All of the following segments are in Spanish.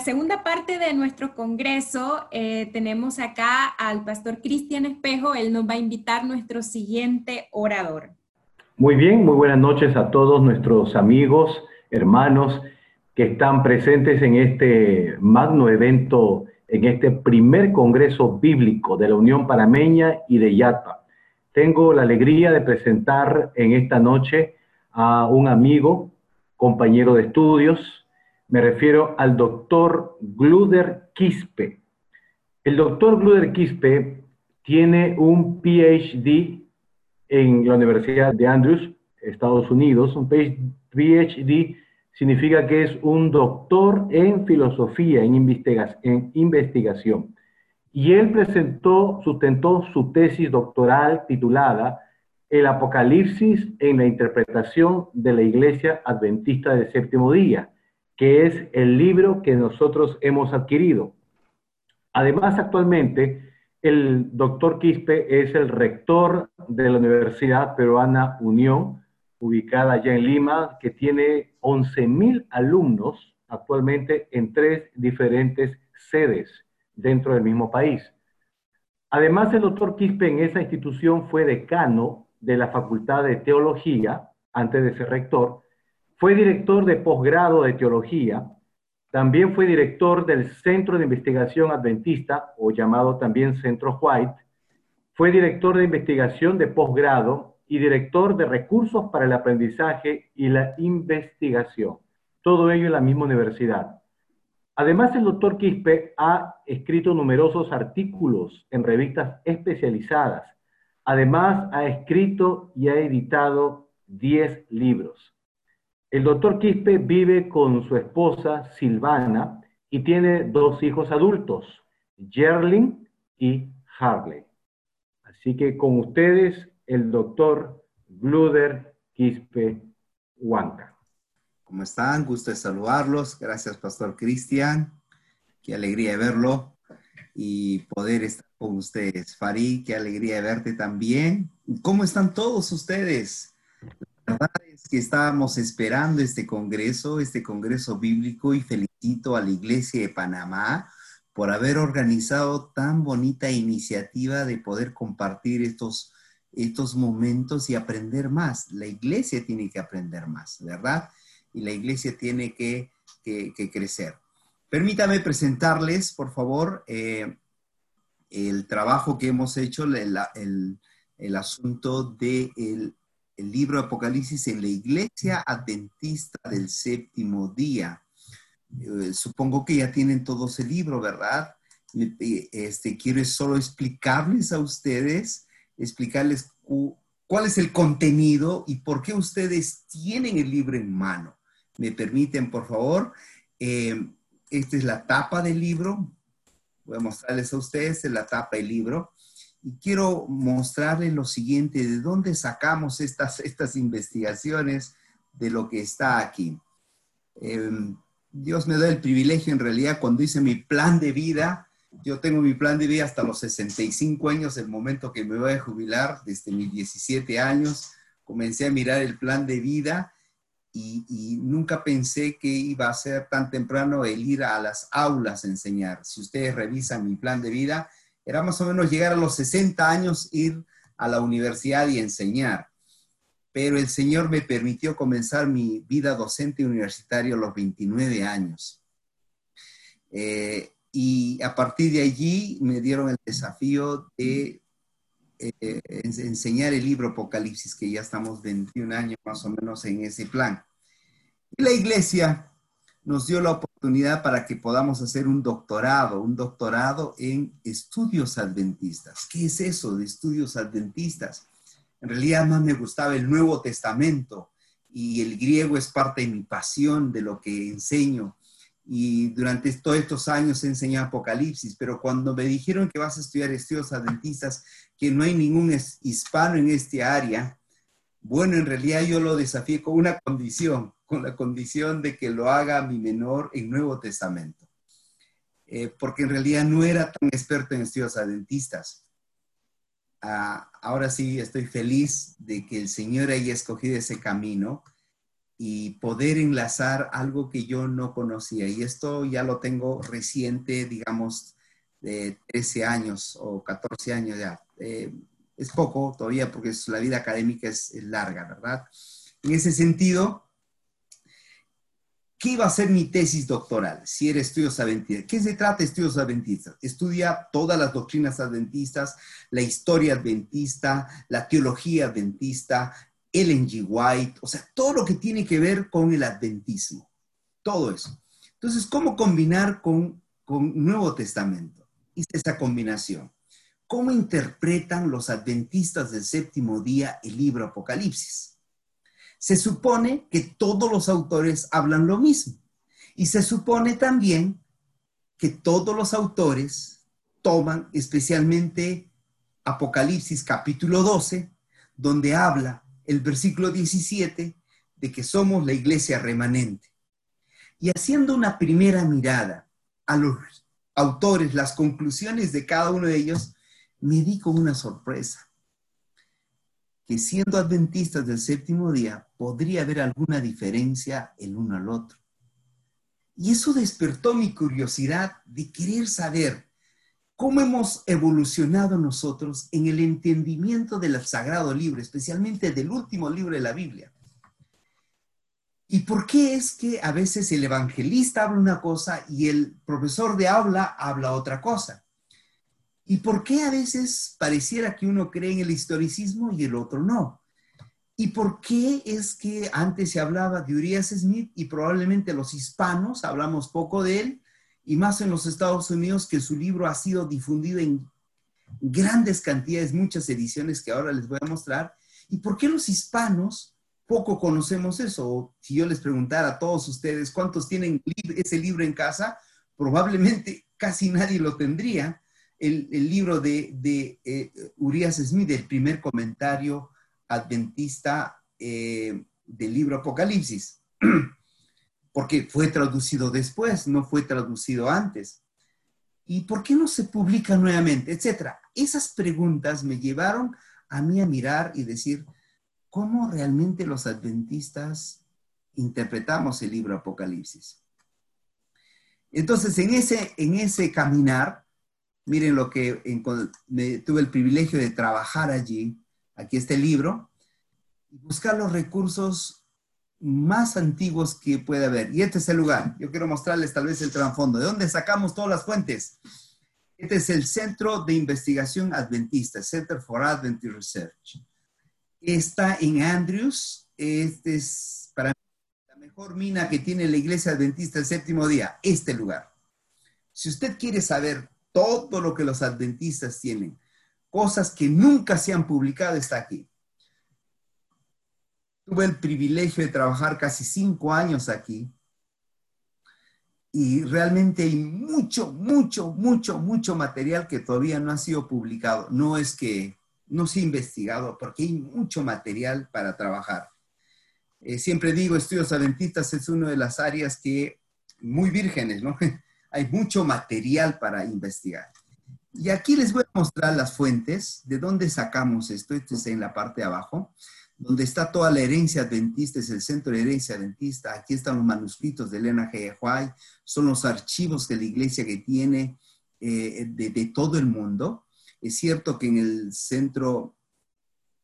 la segunda parte de nuestro congreso eh, tenemos acá al pastor Cristian Espejo. Él nos va a invitar nuestro siguiente orador. Muy bien, muy buenas noches a todos nuestros amigos, hermanos que están presentes en este magno evento, en este primer congreso bíblico de la Unión Panameña y de YATPA. Tengo la alegría de presentar en esta noche a un amigo, compañero de estudios. Me refiero al doctor Gluder Quispe. El doctor Gluder Quispe tiene un PhD en la Universidad de Andrews, Estados Unidos. Un PhD significa que es un doctor en filosofía, en, en investigación. Y él presentó, sustentó su tesis doctoral titulada El Apocalipsis en la interpretación de la Iglesia Adventista del Séptimo Día, que es el libro que nosotros hemos adquirido. Además, actualmente, el doctor Quispe es el rector de la Universidad Peruana Unión, ubicada allá en Lima, que tiene 11.000 alumnos actualmente en tres diferentes sedes dentro del mismo país. Además, el doctor Quispe en esa institución fue decano de la Facultad de Teología, antes de ser rector, fue director de posgrado de Teología, también fue director del Centro de Investigación Adventista, o llamado también Centro White, fue director de investigación de posgrado y director de recursos para el aprendizaje y la investigación. Todo ello en la misma universidad. Además, el doctor Quispe ha escrito numerosos artículos en revistas especializadas. Además, ha escrito y ha editado 10 libros. El doctor Quispe vive con su esposa Silvana y tiene dos hijos adultos, Gerlin y Harley. Así que con ustedes, el doctor Gluder Quispe Huanca. ¿Cómo están? Gusto de saludarlos. Gracias, Pastor Cristian. Qué alegría de verlo y poder estar con ustedes. Farid, qué alegría de verte también. ¿Cómo están todos ustedes? Verdad es que estábamos esperando este congreso, este congreso bíblico y felicito a la Iglesia de Panamá por haber organizado tan bonita iniciativa de poder compartir estos, estos momentos y aprender más. La iglesia tiene que aprender más, ¿verdad? y la iglesia tiene que, crecer. Permítame presentarles, por favor, eh, el trabajo que hemos hecho, el, asunto del de el libro Apocalipsis en la iglesia adventista del séptimo día. Eh, supongo que ya tienen todos el libro, ¿verdad? Este, quiero solo explicarles a ustedes, explicarles cuál es el contenido y por qué ustedes tienen el libro en mano me permiten, por favor. Eh, esta es la tapa del libro. Voy a mostrarles a ustedes la tapa del libro. Y quiero mostrarles lo siguiente, de dónde sacamos estas, estas investigaciones de lo que está aquí. Em, Dios me da el privilegio, en realidad, cuando hice mi plan de vida, yo tengo mi plan de vida hasta los 65 años, el momento que me voy a jubilar, desde mis 17 años, comencé a mirar el plan de vida y, nunca pensé que iba a ser tan temprano el ir a las aulas a enseñar. Si ustedes revisan mi plan de vida, era más o menos llegar a los 60 años, ir a la universidad y enseñar. Pero el Señor me permitió comenzar mi vida docente universitaria a los 29 años. Eh, y a partir de allí me dieron el desafío de eh, enseñar el libro Apocalipsis, que ya estamos 21 años más o menos en ese plan. Y la iglesia nos dio la oportunidad para que podamos hacer un doctorado, un doctorado en estudios adventistas. ¿Qué es eso de estudios adventistas? En realidad más me gustaba el Nuevo Testamento y el griego es parte de mi pasión, de lo que enseño y durante todos estos años he enseñado Apocalipsis, pero cuando me dijeron que vas a estudiar estudios adventistas, que no hay ningún hispano en este área, bueno, en realidad yo lo desafié con una condición, con la condición de que lo haga mi menor en Nuevo Testamento, eh, porque en realidad no era tan experto en estudios adventistas. Ah, ahora sí estoy feliz de que el Señor haya escogido ese camino y poder enlazar algo que yo no conocía. Y esto ya lo tengo reciente, digamos, de 13 años o 14 años ya. Eh, es poco todavía porque la vida académica es, larga, ¿verdad? En ese sentido, ¿qué iba a ser mi tesis doctoral si era estudios adventistas? ¿Qué se trata de estudios adventistas? Estudia todas las doctrinas adventistas, la historia adventista, la teología adventista, Ellen G. White, o sea, todo lo que tiene que ver con el adventismo, todo eso. Entonces, ¿cómo combinar con, con Nuevo Testamento? Hice esa combinación. ¿Cómo interpretan los adventistas del séptimo día el libro Apocalipsis? Se supone que todos los autores hablan lo mismo. Y se supone también que todos los autores toman especialmente Apocalipsis capítulo 12, donde habla el versículo 17 de que somos la iglesia remanente. Y haciendo una primera mirada a los autores, las conclusiones de cada uno de ellos, me di con una sorpresa, que siendo adventistas del séptimo día, podría haber alguna diferencia el uno al otro. Y eso despertó mi curiosidad de querer saber cómo hemos evolucionado nosotros en el entendimiento del sagrado libro, especialmente del último libro de la Biblia. ¿Y por qué es que a veces el evangelista habla una cosa y el profesor de habla habla otra cosa? ¿Y por qué a veces pareciera que uno cree en el historicismo y el otro no? ¿Y por qué es que antes se hablaba de Urias Smith y probablemente los hispanos, hablamos poco de él, y más en los Estados Unidos, que su libro ha sido difundido en grandes cantidades, muchas ediciones que ahora les voy a mostrar? ¿Y por qué los hispanos poco conocemos eso? si yo les preguntara a todos ustedes cuántos tienen ese libro en casa, probablemente casi nadie lo tendría el, libro de, de eh, Urias Smith, el primer comentario adventista eh, del libro Apocalipsis, porque fue traducido después, no fue traducido antes. ¿Y por qué no se publica nuevamente? Etcétera. Esas preguntas me llevaron a mí a mirar y decir, ¿cómo realmente los adventistas interpretamos el libro Apocalipsis? Entonces, en ese, en ese caminar, Miren lo que tuve el privilegio de trabajar allí. Aquí está el libro. Buscar los recursos más antiguos que pueda haber. Y este es el lugar. Yo quiero mostrarles tal vez el trasfondo. ¿De dónde sacamos todas las fuentes? Este es el Centro de Investigación Adventista, Center for Adventist Research. Está en Andrews. Este es para mí la mejor mina que tiene la Iglesia Adventista el séptimo día. Este lugar. Si usted quiere saber todo lo que los adventistas tienen, cosas que nunca se han publicado, está aquí. Tuve el privilegio de trabajar casi cinco años aquí y realmente hay mucho, mucho, mucho, mucho material que todavía no ha sido publicado. No es que no se ha investigado, porque hay mucho material para trabajar. Eh, siempre digo, estudios adventistas es una de las áreas que muy vírgenes, ¿no? hay mucho material para investigar. Y aquí les voy a mostrar las fuentes, de dónde sacamos esto, esto está en la parte de abajo, donde está toda la herencia adventista, es el centro de herencia adventista, aquí están los manuscritos de Elena G. White, son los archivos de la iglesia que tiene eh, de, todo el mundo. Es cierto que en el centro,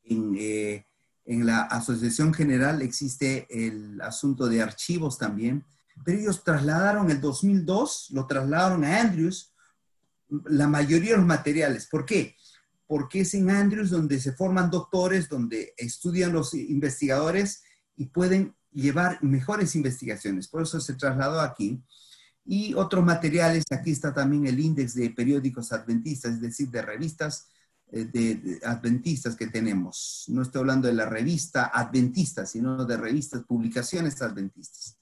en, eh, en la Asociación General existe el asunto de archivos también, pero ellos trasladaron el 2002, lo trasladaron a Andrews, la mayoría de los materiales. ¿Por qué? Porque es en Andrews donde se forman doctores, donde estudian los investigadores y pueden llevar mejores investigaciones. Por eso se trasladó aquí. Y otros materiales, aquí está también el índice de periódicos adventistas, es decir, de revistas eh, de, adventistas que tenemos. No estoy hablando de la revista adventista, sino de revistas, publicaciones adventistas.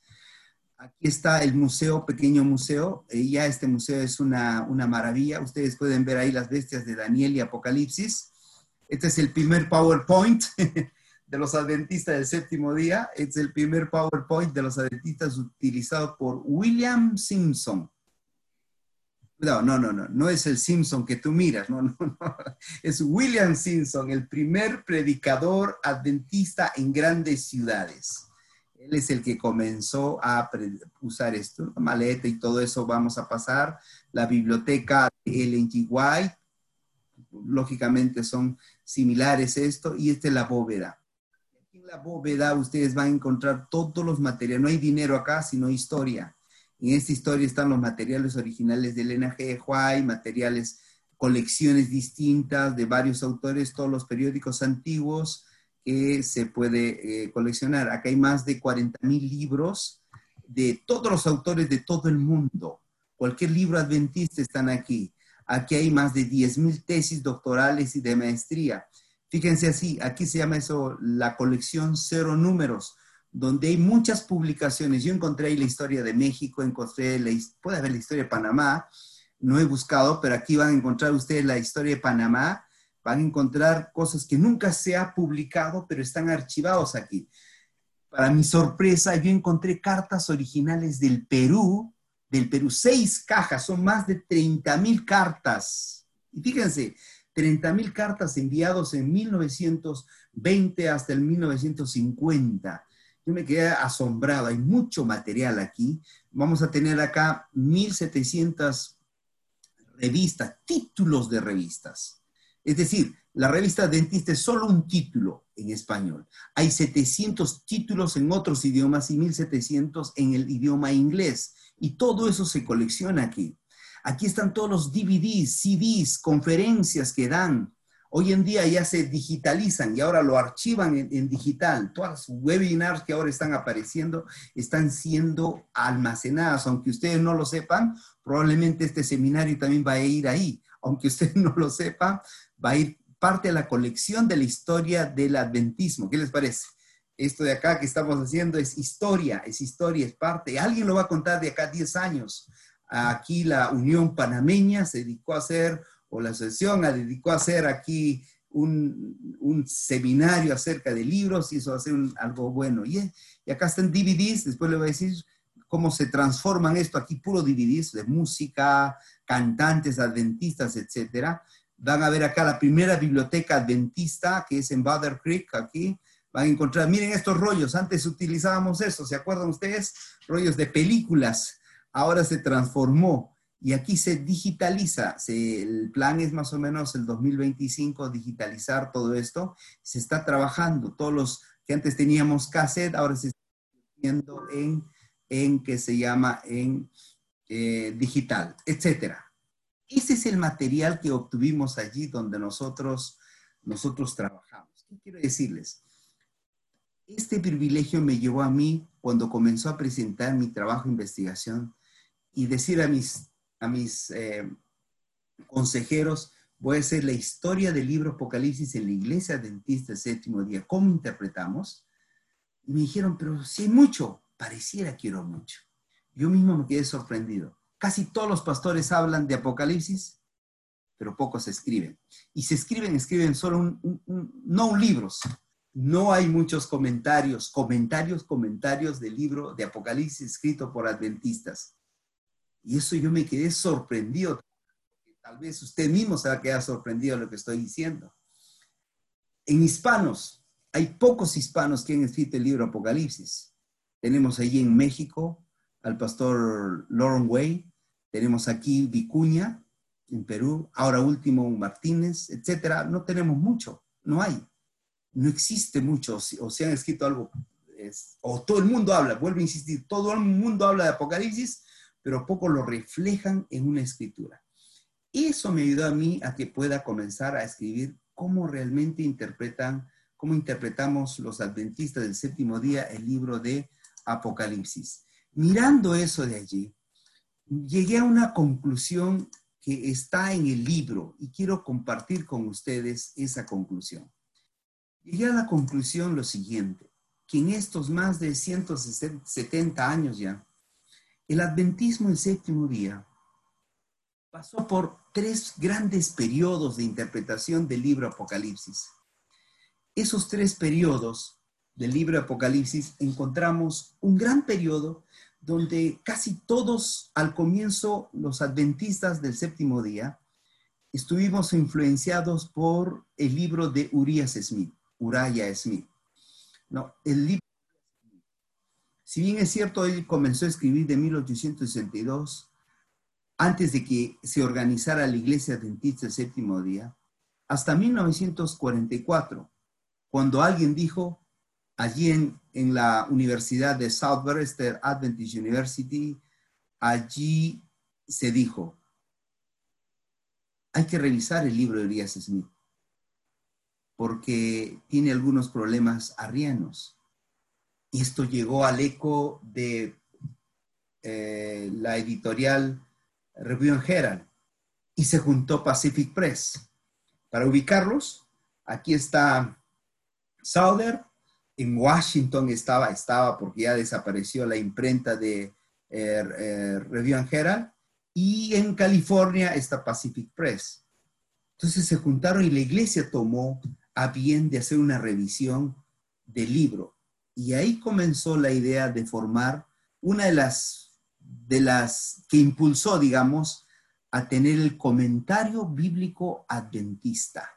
Aquí está el museo, pequeño museo. Eh, ya este museo es una, maravilla. Ustedes pueden ver ahí las bestias de Daniel y Apocalipsis. Este es el primer PowerPoint de los adventistas del séptimo día. Este es el primer PowerPoint de los adventistas utilizado por William Simpson. No, no, no, no, no es el Simpson que tú miras, no, no, no. Es William Simpson, el primer predicador adventista en grandes ciudades Él es el que comenzó a usar esto, la maleta y todo eso vamos a pasar. La biblioteca de Ellen lógicamente son similares esto, y esta es la bóveda. En la bóveda ustedes van a encontrar todos los materiales, no hay dinero acá, sino historia. En esta historia están los materiales originales de Elena G. White, materiales, colecciones distintas de varios autores, todos los periódicos antiguos, que se puede eh, coleccionar. Acá hay más de 40 mil libros de todos los autores de todo el mundo. Cualquier libro adventista están aquí. Aquí hay más de 10 mil tesis doctorales y de maestría. Fíjense así, aquí se llama eso la colección cero números, donde hay muchas publicaciones. Yo encontré ahí la historia de México, encontré, la, puede haber la historia de Panamá, no he buscado, pero aquí van a encontrar ustedes la historia de Panamá, van a encontrar cosas que nunca se ha publicado, pero están archivados aquí. Para mi sorpresa, yo encontré cartas originales del Perú, del Perú, seis cajas, son más de 30 mil cartas. Y fíjense, 30 mil cartas enviados en 1920 hasta el 1950. Yo me quedé asombrado, hay mucho material aquí. Vamos a tener acá 1.700 revistas, títulos de revistas. Es decir, la revista Dentista es solo un título en español. Hay 700 títulos en otros idiomas y 1700 en el idioma inglés. Y todo eso se colecciona aquí. Aquí están todos los DVDs, CDs, conferencias que dan. Hoy en día ya se digitalizan y ahora lo archivan en, digital. Todas las webinars que ahora están apareciendo están siendo almacenadas. Aunque ustedes no lo sepan, probablemente este seminario también va a ir ahí. Aunque ustedes no lo sepan, va a ir parte de la colección de la historia del adventismo. ¿Qué les parece? Esto de acá que estamos haciendo es historia, es historia, es parte. Alguien lo va a contar de acá 10 años. Aquí la Unión Panameña se dedicó a hacer, o la asociación dedicó a hacer aquí un, seminario acerca de libros y eso va a ser algo bueno. Y, y acá están DVDs, después le voy a decir cómo se transforman esto aquí, puro DVDs de música, cantantes, adventistas, etcétera. Van a ver acá la primera biblioteca adventista, que es en Bather Creek, aquí. Van a encontrar, miren estos rollos, antes utilizábamos eso, ¿se acuerdan ustedes? Rollos de películas, ahora se transformó y aquí se digitaliza. el plan es más o menos el 2025 digitalizar todo esto. Se está trabajando, todos los que antes teníamos cassette, ahora se está viendo en, en que se llama en eh, digital, etcétera. Ese es el material que obtuvimos allí donde nosotros, nosotros trabajamos. ¿Qué quiero decirles? Este privilegio me llevó a mí cuando comenzó a presentar mi trabajo de investigación y decir a mis, a mis eh, consejeros, voy a hacer la historia del libro Apocalipsis en la iglesia adventista del séptimo día. ¿Cómo interpretamos? Y me dijeron, pero si mucho, pareciera que mucho. Yo mismo me quedé sorprendido. Casi todos los pastores hablan de Apocalipsis, pero pocos escriben. Y si escriben, escriben solo un, no un libros. No hay muchos comentarios, comentarios, comentarios del libro de Apocalipsis escrito por adventistas. Y eso yo me quedé sorprendido. Tal vez usted mismo se va a quedar sorprendido de lo que estoy diciendo. En hispanos, hay pocos hispanos que han escrito el libro Apocalipsis. Tenemos allí en México al pastor Lauren Way, tenemos aquí Vicuña, en Perú, ahora último Martínez, etcétera. No tenemos mucho, no hay. No existe mucho, o se han escrito algo, o todo el mundo habla, vuelvo a insistir, todo el mundo habla de Apocalipsis, pero poco lo reflejan en una escritura. Eso me ayudó a mí a que pueda comenzar a escribir cómo realmente interpretan, cómo interpretamos los adventistas del séptimo día el libro de Apocalipsis. Mirando eso de allí, llegué a una conclusión que está en el libro y quiero compartir con ustedes esa conclusión. Llegué a la conclusión lo siguiente, que en estos más de 170 años ya, el adventismo el séptimo día pasó por tres grandes periodos de interpretación del libro Apocalipsis. Esos tres periodos del libro Apocalipsis encontramos un gran periodo donde casi todos al comienzo, los adventistas del séptimo día, estuvimos influenciados por el libro de Urias Smith, Uriah Smith. No, el libro Si bien es cierto, él comenzó a escribir de 1862, antes de que se organizara la Iglesia Adventista el séptimo día, hasta 1944, cuando alguien dijo, allí en, la Universidad de Southwestern Adventist University, allí se dijo, hay que revisar el libro de Elías Smith, porque tiene algunos problemas arrianos. Y esto llegó al eco de eh, la editorial Review and Herald y se juntó Pacific Press. Para ubicarlos, aquí está Sauder, en Washington estaba, estaba porque ya desapareció la imprenta de eh, eh, y en California está Pacific Press. Entonces se juntaron y la iglesia tomó a bien de hacer una revisión del libro. Y ahí comenzó la idea de formar una de las, de las que impulsó, digamos, a tener el comentario bíblico adventista.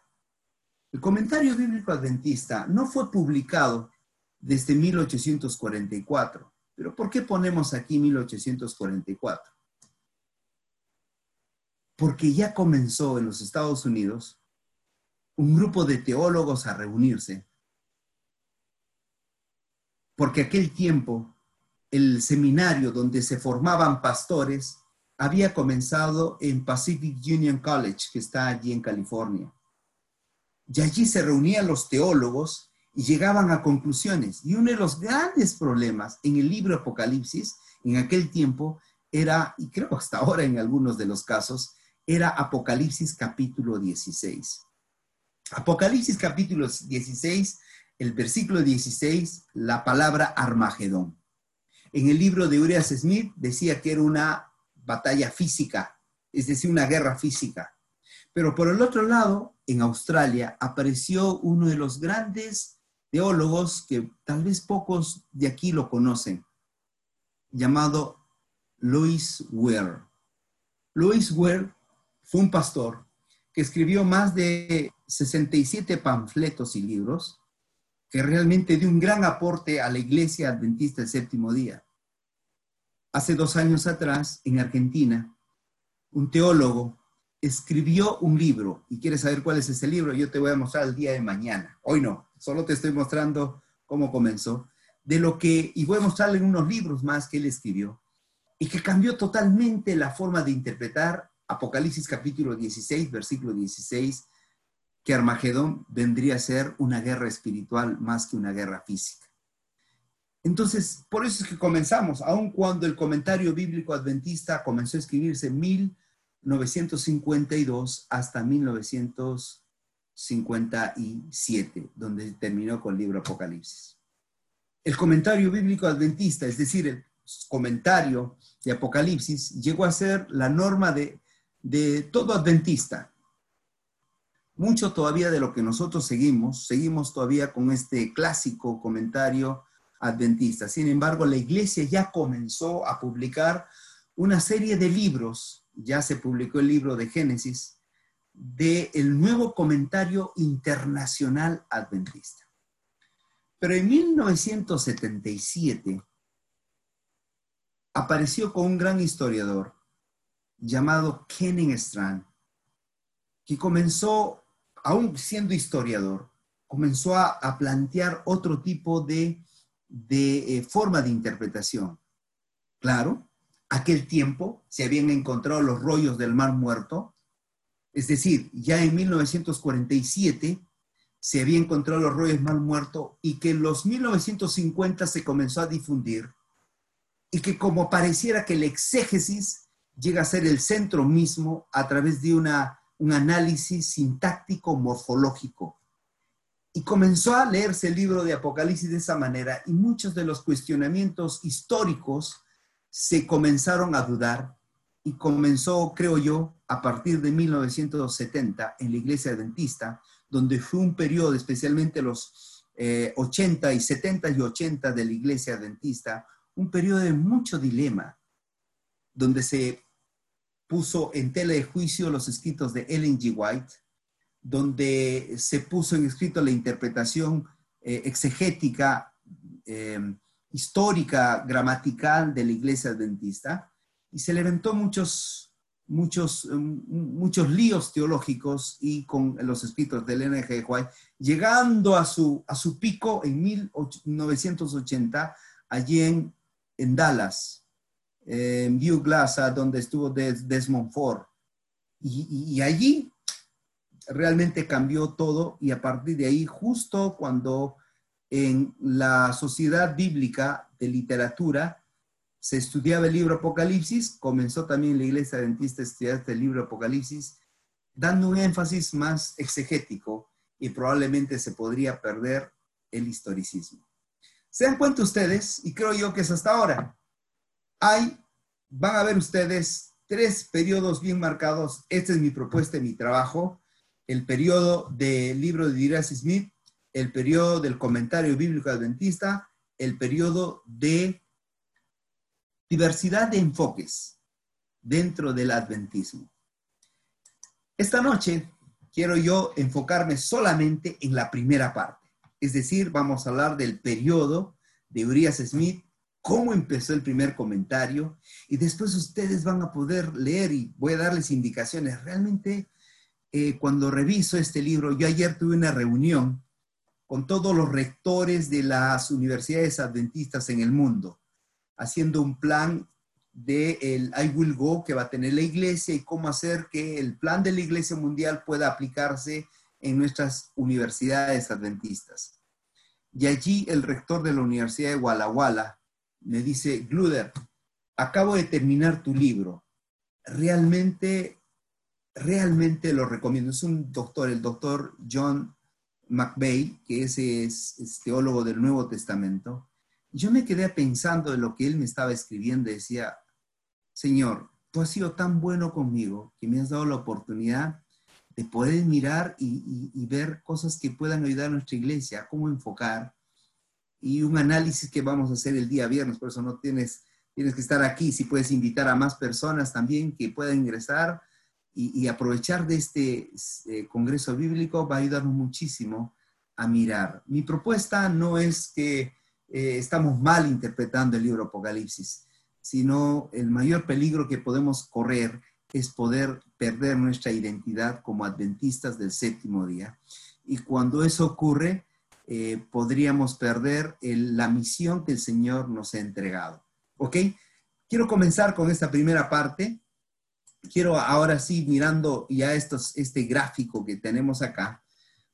El comentario bíblico adventista no fue publicado desde 1844. Pero ¿por qué ponemos aquí 1844? Porque ya comenzó en los Estados Unidos un grupo de teólogos a reunirse. Porque aquel tiempo el seminario donde se formaban pastores había comenzado en Pacific Union College, que está allí en California. Y allí se reunían los teólogos y llegaban a conclusiones. Y uno de los grandes problemas en el libro Apocalipsis, en aquel tiempo, era, y creo hasta ahora en algunos de los casos, era Apocalipsis capítulo 16. Apocalipsis capítulo 16, el versículo 16, la palabra Armagedón. En el libro de Urias Smith decía que era una batalla física, es decir, una guerra física. Pero por el otro lado, en Australia apareció uno de los grandes teólogos que tal vez pocos de aquí lo conocen, llamado Louis Ware. Louis Ware fue un pastor que escribió más de 67 panfletos y libros que realmente dio un gran aporte a la iglesia adventista del séptimo día. Hace dos años atrás, en Argentina, un teólogo escribió un libro y quieres saber cuál es ese libro, yo te voy a mostrar el día de mañana. Hoy no, solo te estoy mostrando cómo comenzó, de lo que, y voy a mostrarle unos libros más que él escribió, y que cambió totalmente la forma de interpretar Apocalipsis capítulo 16, versículo 16, que Armagedón vendría a ser una guerra espiritual más que una guerra física. Entonces, por eso es que comenzamos, aun cuando el comentario bíblico adventista comenzó a escribirse en 1952 hasta 1957, donde terminó con el libro Apocalipsis. El comentario bíblico adventista, es decir, el comentario de Apocalipsis, llegó a ser la norma de de todo adventista. Mucho todavía de lo que nosotros seguimos, seguimos todavía con este clásico comentario adventista. Sin embargo, la iglesia ya comenzó a publicar una serie de libros, ya se publicó el libro de Génesis, del el nuevo comentario internacional adventista. Pero en 1977 apareció con un gran historiador llamado Kenning Strand, que comenzó, aún siendo historiador, comenzó a, plantear otro tipo de, de eh, forma de interpretación. Claro, aquel tiempo se habían encontrado los rollos del Mar Muerto, es decir, ya en 1947 se había encontrado los rollos del Mar Muerto y que en los 1950 se comenzó a difundir y que como pareciera que el exégesis llega a ser el centro mismo a través de una, un análisis sintáctico morfológico. Y comenzó a leerse el libro de Apocalipsis de esa manera y muchos de los cuestionamientos históricos se comenzaron a dudar y comenzó, creo yo, a partir de 1970 en la iglesia adventista, donde fue un periodo, especialmente los 80 eh, y 70 y 80 de la iglesia adventista, un periodo de mucho dilema, donde se puso en tela de juicio los escritos de Ellen G. White, donde se puso en escrito la interpretación eh, exegética eh, histórica, gramatical de la iglesia adventista y se levantó muchos, muchos, um, muchos líos teológicos y con los escritos del N.G. White, llegando a su, a su pico en 1980, allí en, en Dallas, en View Glass, donde estuvo Desmond Ford. Y, allí realmente cambió todo y a partir de ahí, justo cuando en la sociedad bíblica de literatura se estudiaba el libro Apocalipsis, comenzó también la iglesia adventista a estudiar este libro Apocalipsis, dando un énfasis más exegético y probablemente se podría perder el historicismo. Se dan cuenta ustedes, y creo yo que es hasta ahora, hay, van a ver ustedes tres periodos bien marcados. Esta es mi propuesta y mi trabajo. El periodo del libro de Diras Smith, el periodo del comentario bíblico adventista, el periodo de diversidad de enfoques dentro del adventismo. Esta noche quiero yo enfocarme solamente en la primera parte, es decir, vamos a hablar del periodo de Urias Smith cómo empezó el primer comentario y después ustedes van a poder leer y voy a darles indicaciones. Realmente, eh, cuando reviso este libro, yo ayer tuve una reunión con todos los rectores de las universidades adventistas en el mundo, haciendo un plan de el I Will Go que va a tener la iglesia y cómo hacer que el plan de la iglesia mundial pueda aplicarse en nuestras universidades adventistas. Y allí el rector de la Universidad de Walla Walla, me dice, Gluder, acabo de terminar tu libro. Realmente, realmente lo recomiendo. Es un doctor, el doctor John McVeigh, que ese es, teólogo del Nuevo Testamento. Yo me quedé pensando en lo que él me estaba escribiendo decía, Señor, tú has sido tan bueno conmigo que me has dado la oportunidad de poder mirar y, y ver cosas que puedan ayudar a nuestra iglesia, cómo enfocar, y un análisis que vamos a hacer el día viernes, por eso no tienes, tienes que estar aquí, si puedes invitar a más personas también que puedan ingresar y, aprovechar de este eh, Congreso Bíblico va a ayudarnos muchísimo a mirar. Mi propuesta no es que eh, estamos mal interpretando el libro Apocalipsis, sino el mayor peligro que podemos correr es poder perder nuestra identidad como adventistas del séptimo día. Y cuando eso ocurre, eh, podríamos perder la misión que el Señor nos ha entregado. ¿Ok? Quiero comenzar con esta primera parte. Quiero ahora sí, mirando ya estos, este gráfico que tenemos acá,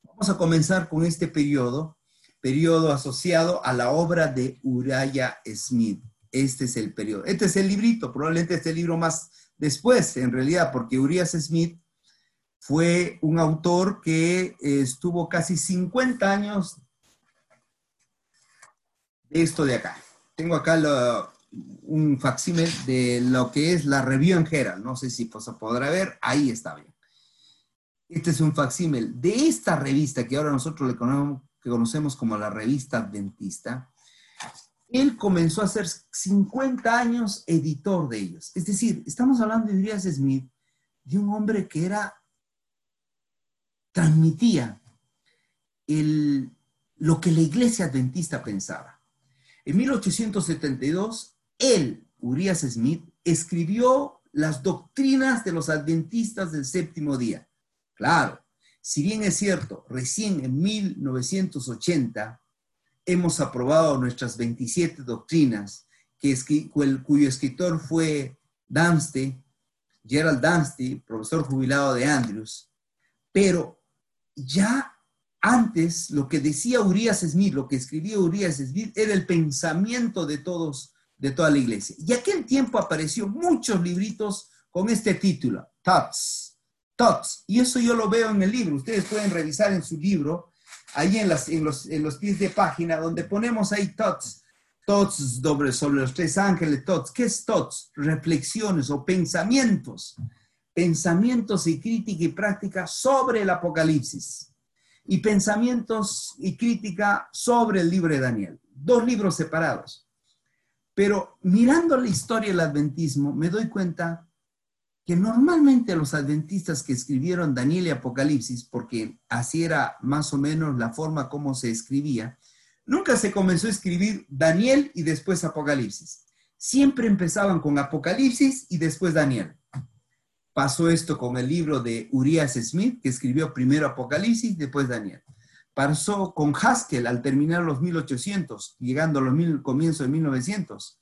vamos a comenzar con este periodo, periodo asociado a la obra de Uriah Smith. Este es el periodo. Este es el librito, probablemente este libro más después, en realidad, porque Uriah Smith fue un autor que estuvo casi 50 años esto de acá. Tengo acá un facsímil de lo que es la Review en Herald. No sé si pues, se podrá ver. Ahí está bien. Este es un facsímil de esta revista que ahora nosotros le conocemos, que conocemos como la revista adventista. Él comenzó a ser 50 años editor de ellos. Es decir, estamos hablando de Urias Smith, de un hombre que era, transmitía el, lo que la iglesia adventista pensaba. En 1872, él, Urias Smith, escribió las doctrinas de los adventistas del séptimo día. Claro, si bien es cierto, recién en 1980 hemos aprobado nuestras 27 doctrinas, cuyo escritor fue Danste, Gerald Danste, profesor jubilado de Andrews, pero ya antes, lo que decía Urias Smith, lo que escribía Urias Smith, era el pensamiento de todos, de toda la iglesia. Y aquel tiempo apareció muchos libritos con este título, Thoughts, Thoughts. Y eso yo lo veo en el libro. Ustedes pueden revisar en su libro, ahí en, las, en, los, en los pies de página, donde ponemos ahí Thoughts. Thoughts sobre, sobre los tres ángeles, Thoughts. ¿Qué es Thoughts? Reflexiones o pensamientos. Pensamientos y crítica y práctica sobre el Apocalipsis y pensamientos y crítica sobre el libro de Daniel. Dos libros separados. Pero mirando la historia del adventismo, me doy cuenta que normalmente los adventistas que escribieron Daniel y Apocalipsis, porque así era más o menos la forma como se escribía, Nunca se comenzó a escribir Daniel y después Apocalipsis. Siempre empezaban con Apocalipsis y después Daniel. Pasó esto con el libro de Urias Smith, que escribió primero Apocalipsis, después Daniel. Pasó con Haskell al terminar los 1800, llegando a los comienzos de 1900.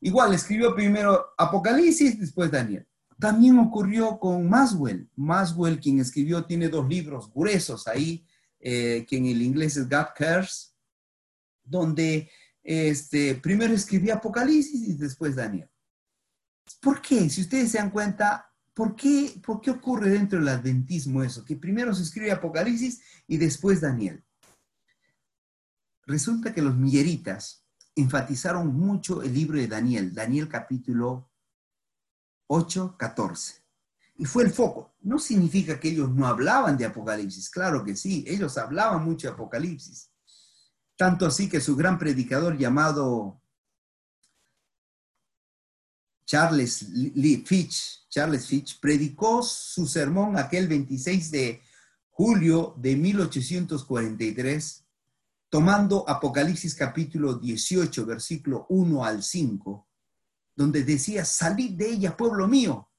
Igual, escribió primero Apocalipsis, después Daniel. También ocurrió con Maswell. Maswell, quien escribió, tiene dos libros gruesos ahí, eh, que en el inglés es God Cares, donde este, primero escribía Apocalipsis y después Daniel. ¿Por qué? Si ustedes se dan cuenta, ¿por qué, ¿por qué ocurre dentro del adventismo eso? Que primero se escribe Apocalipsis y después Daniel. Resulta que los milleritas enfatizaron mucho el libro de Daniel, Daniel capítulo 8, 14. Y fue el foco. No significa que ellos no hablaban de Apocalipsis, claro que sí, ellos hablaban mucho de Apocalipsis. Tanto así que su gran predicador llamado Charles Lee Fitch, Charles Fitch, predicó su sermón aquel 26 de julio de 1843, tomando Apocalipsis capítulo 18, versículo 1 al 5, donde decía, salid de ella, pueblo mío.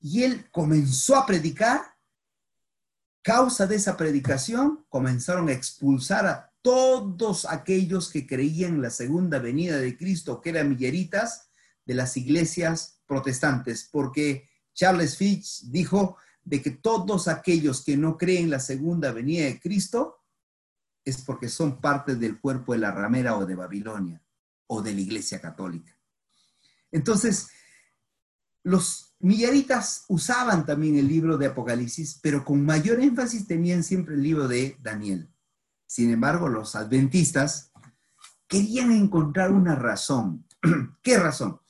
Y él comenzó a predicar. Causa de esa predicación, comenzaron a expulsar a todos aquellos que creían la segunda venida de Cristo, que eran milleritas de las iglesias protestantes, porque Charles Fitch dijo de que todos aquellos que no creen en la segunda venida de Cristo es porque son parte del cuerpo de la ramera o de Babilonia o de la iglesia católica. Entonces, los milleritas usaban también el libro de Apocalipsis, pero con mayor énfasis tenían siempre el libro de Daniel. Sin embargo, los adventistas querían encontrar una razón. ¿Qué razón?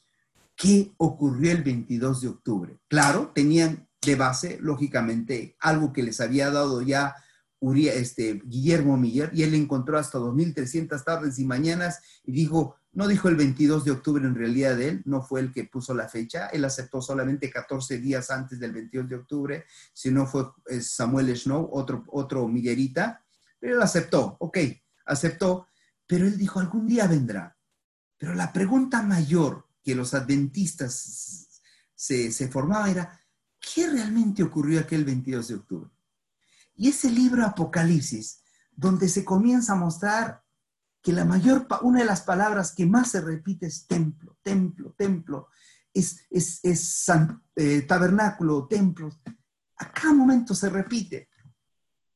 ¿Qué ocurrió el 22 de octubre? Claro, tenían de base, lógicamente, algo que les había dado ya este, Guillermo Miller, y él encontró hasta 2.300 tardes y mañanas y dijo, no dijo el 22 de octubre en realidad de él, no fue el que puso la fecha, él aceptó solamente 14 días antes del 22 de octubre, sino fue eh, Samuel Snow, otro, otro millerita, pero él aceptó, ok, aceptó, pero él dijo, algún día vendrá. Pero la pregunta mayor que los adventistas se, se formaba era, ¿qué realmente ocurrió aquel 22 de octubre? Y ese libro Apocalipsis, donde se comienza a mostrar que la mayor, una de las palabras que más se repite es templo, templo, templo, es, es, es eh, tabernáculo, templo. A cada momento se repite.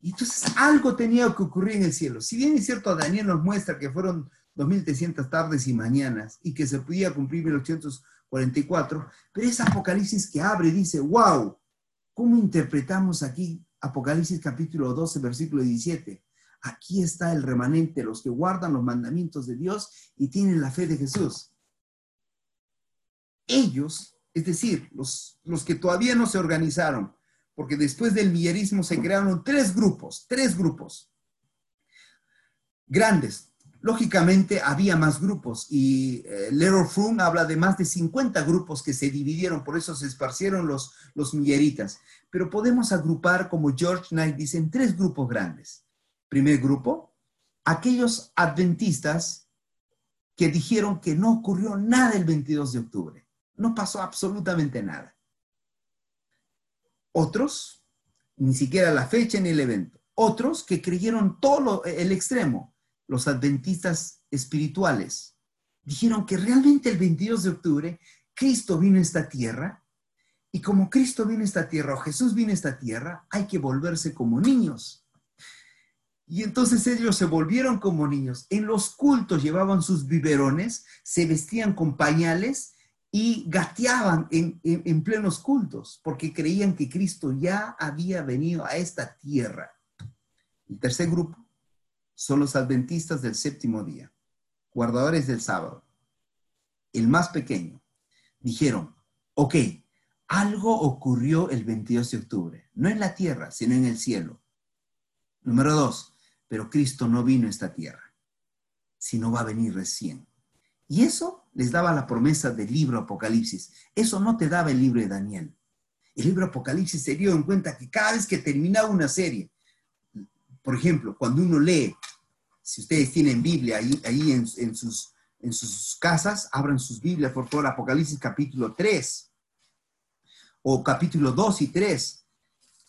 Y entonces algo tenía que ocurrir en el cielo. Si bien es cierto, Daniel nos muestra que fueron 2.300 tardes y mañanas y que se podía cumplir 1844, pero es Apocalipsis que abre y dice, wow, ¿cómo interpretamos aquí Apocalipsis capítulo 12, versículo 17? Aquí está el remanente, los que guardan los mandamientos de Dios y tienen la fe de Jesús. Ellos, es decir, los, los que todavía no se organizaron, porque después del millerismo se crearon tres grupos, tres grupos grandes. Lógicamente había más grupos y eh, Froome habla de más de 50 grupos que se dividieron, por eso se esparcieron los, los milleritas. Pero podemos agrupar, como George Knight dice, en tres grupos grandes. Primer grupo, aquellos adventistas que dijeron que no ocurrió nada el 22 de octubre. No pasó absolutamente nada. Otros, ni siquiera la fecha ni el evento. Otros que creyeron todo el extremo, los adventistas espirituales. Dijeron que realmente el 22 de octubre Cristo vino a esta tierra y como Cristo vino a esta tierra o Jesús vino a esta tierra, hay que volverse como niños. Y entonces ellos se volvieron como niños. En los cultos llevaban sus biberones, se vestían con pañales y gateaban en, plenos cultos porque creían que Cristo ya había venido a esta tierra. El tercer grupo son los adventistas del séptimo día, guardadores del sábado. El más pequeño. Dijeron, ok, algo ocurrió el 22 de octubre, no en la tierra, sino en el cielo. Número dos, pero Cristo no vino a esta tierra, sino va a venir recién. Y eso les daba la promesa del libro Apocalipsis. Eso no te daba el libro de Daniel. El libro Apocalipsis se dio en cuenta que cada vez que terminaba una serie, por ejemplo, cuando uno lee Si ustedes tienen Biblia ahí, ahí en, en, sus, en sus casas, abran sus Biblias, por favor, Apocalipsis capítulo 3 o capítulo 2 y 3.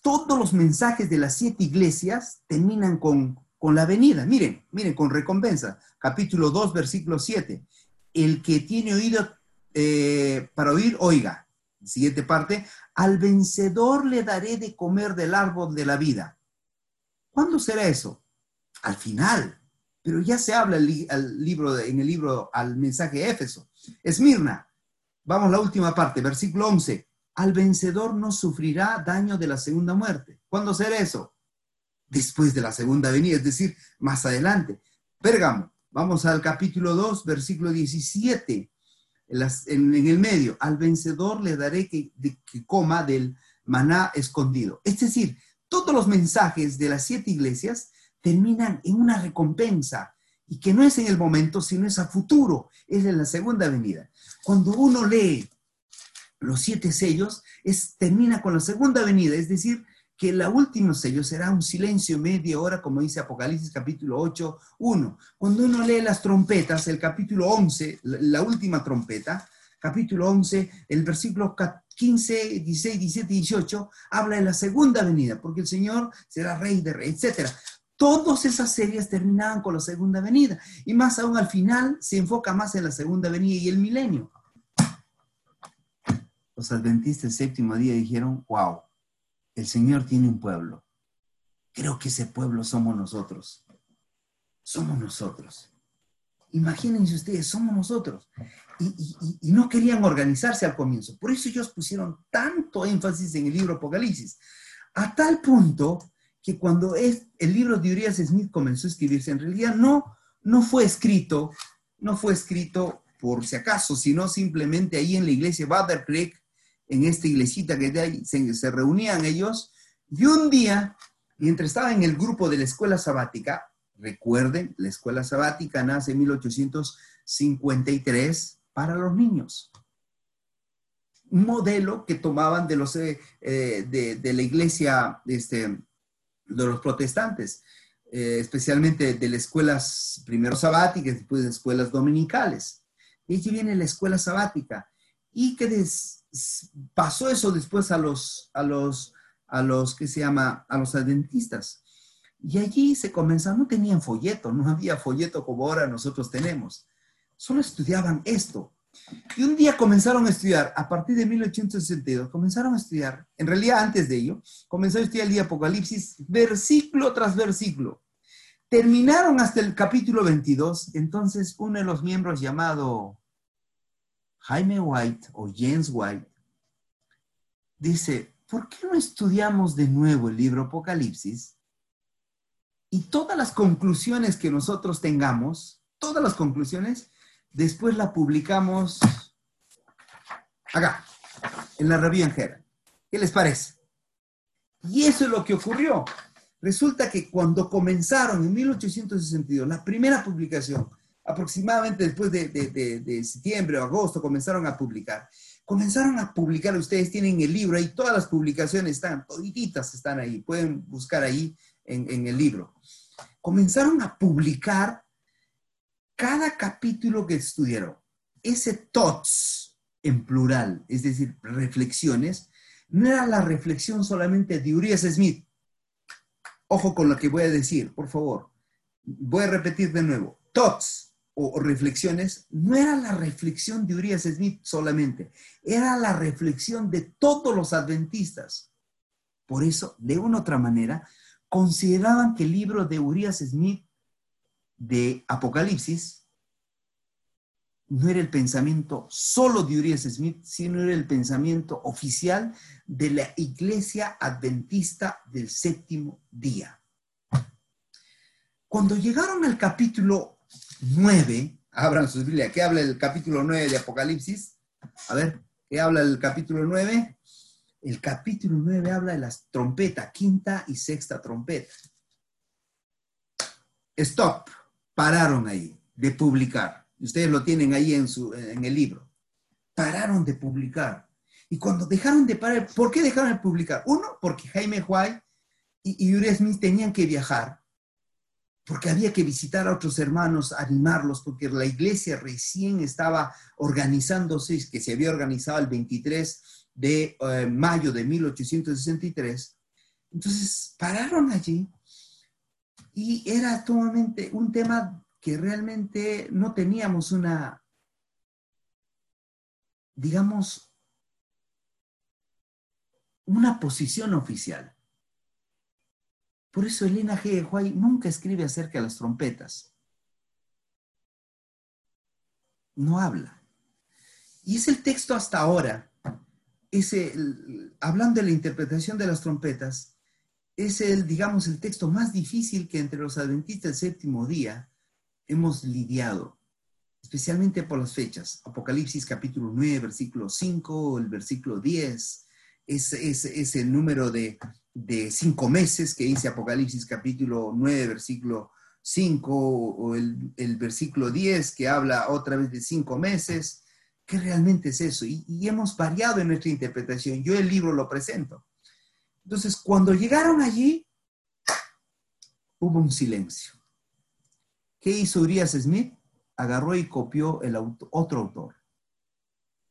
Todos los mensajes de las siete iglesias terminan con, con la venida. Miren, miren, con recompensa. Capítulo 2, versículo 7. El que tiene oído eh, para oír, oiga. Siguiente parte. Al vencedor le daré de comer del árbol de la vida. ¿Cuándo será eso? Al final. Pero ya se habla en el libro, al mensaje de Éfeso. Esmirna. Vamos a la última parte, versículo 11. Al vencedor no sufrirá daño de la segunda muerte. ¿Cuándo será eso? Después de la segunda venida, es decir, más adelante. Pérgamo. Vamos al capítulo 2, versículo 17. En, el medio, al vencedor le daré que coma del maná escondido. Es decir, todos los mensajes de las siete iglesias terminan en una recompensa y que no es en el momento, sino es a futuro, es en la segunda venida. Cuando uno lee los siete sellos, es, termina con la segunda venida, es decir, que el último sello será un silencio media hora, como dice Apocalipsis capítulo 8, 1. Cuando uno lee las trompetas, el capítulo 11, la última trompeta, capítulo 11, el versículo 15, 16, 17, 18, habla de la segunda venida, porque el Señor será rey de rey, etc. Todas esas series terminaban con la segunda venida. Y más aún al final se enfoca más en la segunda venida y el milenio. Los adventistas del séptimo día dijeron, wow, el Señor tiene un pueblo. Creo que ese pueblo somos nosotros. Somos nosotros. Imagínense ustedes, somos nosotros. Y, no querían organizarse al comienzo. Por eso ellos pusieron tanto énfasis en el libro Apocalipsis. A tal punto que cuando es, el libro de Urias Smith comenzó a escribirse, en realidad no, no fue escrito, no fue escrito por si acaso, sino simplemente ahí en la iglesia Butter Creek, en esta iglesita que de ahí se, se reunían ellos, y un día, mientras estaba en el grupo de la escuela sabática, Recuerden, la escuela sabática nace en 1853 para los niños. Un modelo que tomaban de, los, eh, eh, de, la iglesia este, de los protestantes, eh, especialmente de las escuelas primero sabáticas, después de escuelas dominicales. Y allí viene la escuela sabática. Y que pasó eso después a los, a los, a los que se llama, a los adventistas. Y allí se comenzaron, no tenían folleto, no había folleto como ahora nosotros tenemos. Solo estudiaban esto. Y un día comenzaron a estudiar, a partir de 1862, comenzaron a estudiar, en realidad antes de ello, comenzaron a estudiar el día Apocalipsis, versículo tras versículo. Terminaron hasta el capítulo 22, entonces uno de los miembros llamado Jaime White o James White dice, ¿por qué no estudiamos de nuevo el libro Apocalipsis? Y todas las conclusiones que nosotros tengamos, todas las conclusiones, después la publicamos acá, en la revista Angera. ¿Qué les parece? Y eso es lo que ocurrió. Resulta que cuando comenzaron en 1862, la primera publicación, aproximadamente después de, de septiembre o agosto, comenzaron a publicar. Comenzaron a publicar, ustedes tienen el libro ahí, todas las publicaciones están, toditas están ahí, pueden buscar ahí en, el libro. Comenzaron a publicar cada capítulo que estudiaron. Ese TOTS en plural, es decir, reflexiones, no era la reflexión solamente de Urias Smith. Ojo con lo que voy a decir, por favor. Voy a repetir de nuevo. TOTS o, reflexiones no era la reflexión de Urias Smith solamente, era la reflexión de todos los adventistas. Por eso, de una otra manera, consideraban que el libro de Urias Smith de Apocalipsis no era el pensamiento solo de Urias Smith, sino era el pensamiento oficial de la Iglesia Adventista del séptimo día. Cuando llegaron al capítulo 9, abran sus Biblia, ¿qué habla el capítulo 9 de Apocalipsis? A ver, ¿qué habla el capítulo 9? El capítulo 9 habla de las trompetas, quinta y sexta trompeta. Stop, pararon ahí de publicar. Ustedes lo tienen ahí en, su, en el libro. Pararon de publicar. Y cuando dejaron de parar, ¿por qué dejaron de publicar? Uno, porque Jaime White y, y Smith tenían que viajar. porque había que visitar a otros hermanos, animarlos, porque la iglesia recién estaba organizándose, que se había organizado el 23 de eh, mayo de 1863. Entonces pararon allí y era totalmente un tema que realmente no teníamos una, digamos, una posición oficial. Por eso Elena G. Huay nunca escribe acerca de las trompetas. No habla. Y es el texto hasta ahora, ese, hablando de la interpretación de las trompetas, es el, digamos, el texto más difícil que entre los adventistas del séptimo día hemos lidiado, especialmente por las fechas. Apocalipsis capítulo 9, versículo 5, el versículo 10, es, es el número de, de cinco meses que dice Apocalipsis capítulo 9, versículo 5, o el, versículo 10 que habla otra vez de cinco meses. ¿Qué realmente es eso? Y, hemos variado en nuestra interpretación. Yo el libro lo presento. Entonces, cuando llegaron allí, hubo un silencio. ¿Qué hizo Urias Smith? Agarró y copió el otro autor.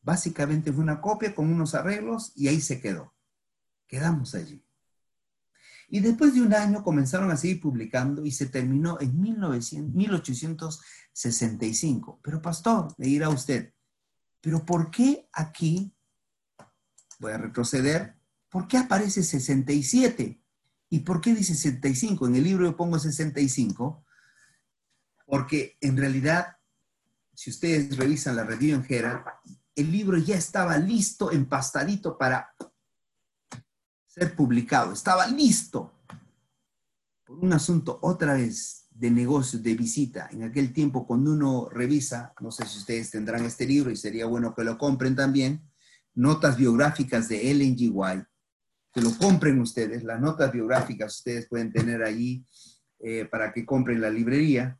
Básicamente fue una copia con unos arreglos y ahí se quedó. Quedamos allí. Y después de un año comenzaron a seguir publicando y se terminó en 1865. Pero pastor, le dirá usted, ¿pero por qué aquí, voy a retroceder, ¿por qué aparece 67? ¿Y por qué dice 65? En el libro yo pongo 65, porque en realidad, si ustedes revisan la review en el libro ya estaba listo, empastadito para ser publicado. Estaba listo por un asunto otra vez de negocios, de visita. En aquel tiempo, cuando uno revisa, no sé si ustedes tendrán este libro y sería bueno que lo compren también, notas biográficas de Ellen G. White, que lo compren ustedes, las notas biográficas ustedes pueden tener allí eh, para que compren la librería.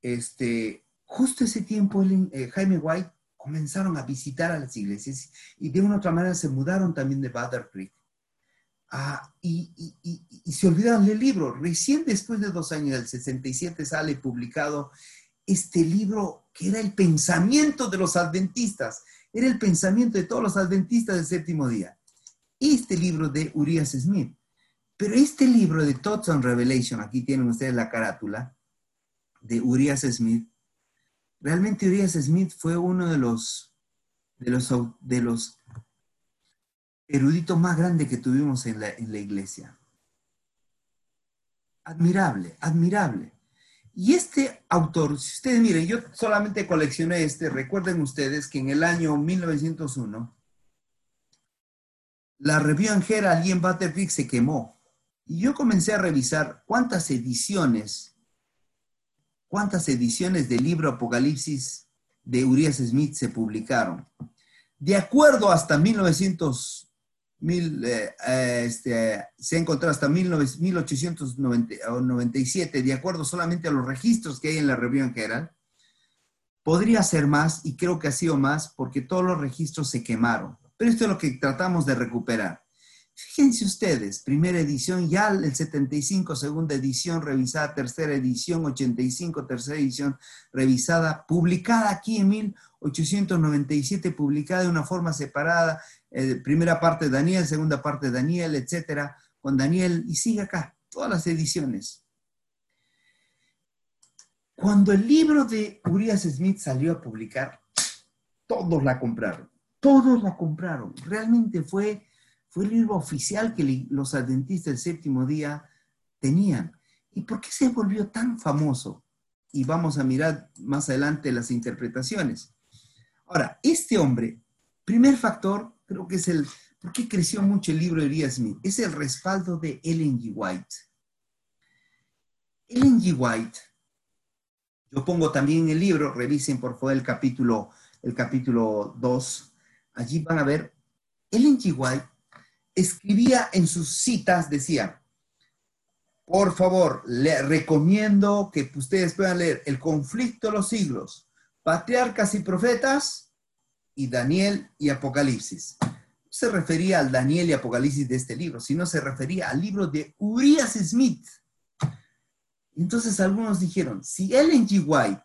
Este, justo ese tiempo, eh, Jaime White comenzaron a visitar a las iglesias y de una u otra manera se mudaron también de Battle Creek. Ah, y, se olvidaron del libro. Recién después de dos años, del 67, sale publicado este libro que era el pensamiento de los adventistas, era el pensamiento de todos los adventistas del séptimo día. Este libro de Urias Smith. Pero este libro de Thoughts on Revelation, aquí tienen ustedes la carátula, de Urias Smith, realmente Urias Smith fue uno de los, de los, de los erudito más grande que tuvimos en la, en la iglesia. Admirable, admirable. Y este autor, si ustedes miren, yo solamente coleccioné este, recuerden ustedes que en el año 1901, la review en Herald y en Butterfield se quemó. Y yo comencé a revisar cuántas ediciones, cuántas ediciones del libro Apocalipsis de Urias Smith se publicaron. De acuerdo hasta 1900, mil, eh, eh, este, se ha encontrado hasta 1897, de acuerdo solamente a los registros que hay en la Review Herald. Podría ser más, y creo que ha sido más, porque todos los registros se quemaron. Pero esto es lo que tratamos de recuperar. Fíjense ustedes, primera edición, ya el 75, segunda edición revisada, tercera edición, 85, tercera edición revisada, publicada aquí en 1897, publicada de una forma separada, eh, primera parte de Daniel, segunda parte de Daniel, etcétera, con Daniel, y sigue acá, todas las ediciones. Cuando el libro de Urias Smith salió a publicar, todos la compraron, todos la compraron. Realmente fue, fue el libro oficial que los adventistas del séptimo día tenían. ¿Y por qué se volvió tan famoso? Y vamos a mirar más adelante las interpretaciones. Ahora, este hombre, primer factor, creo que es el, ¿por qué creció mucho el libro de Urias Smith? Es el respaldo de Ellen G. White. Ellen G. White, yo pongo también el libro, revisen por favor el capítulo, el capítulo 2, allí van a ver, Ellen G. White escribía en sus citas, decía, por favor, le recomiendo que ustedes puedan leer El conflicto de los siglos, Patriarcas y Profetas, y Daniel y Apocalipsis. No se refería al Daniel y Apocalipsis de este libro, sino se refería al libro de Urias Smith. Entonces algunos dijeron, si Ellen G. White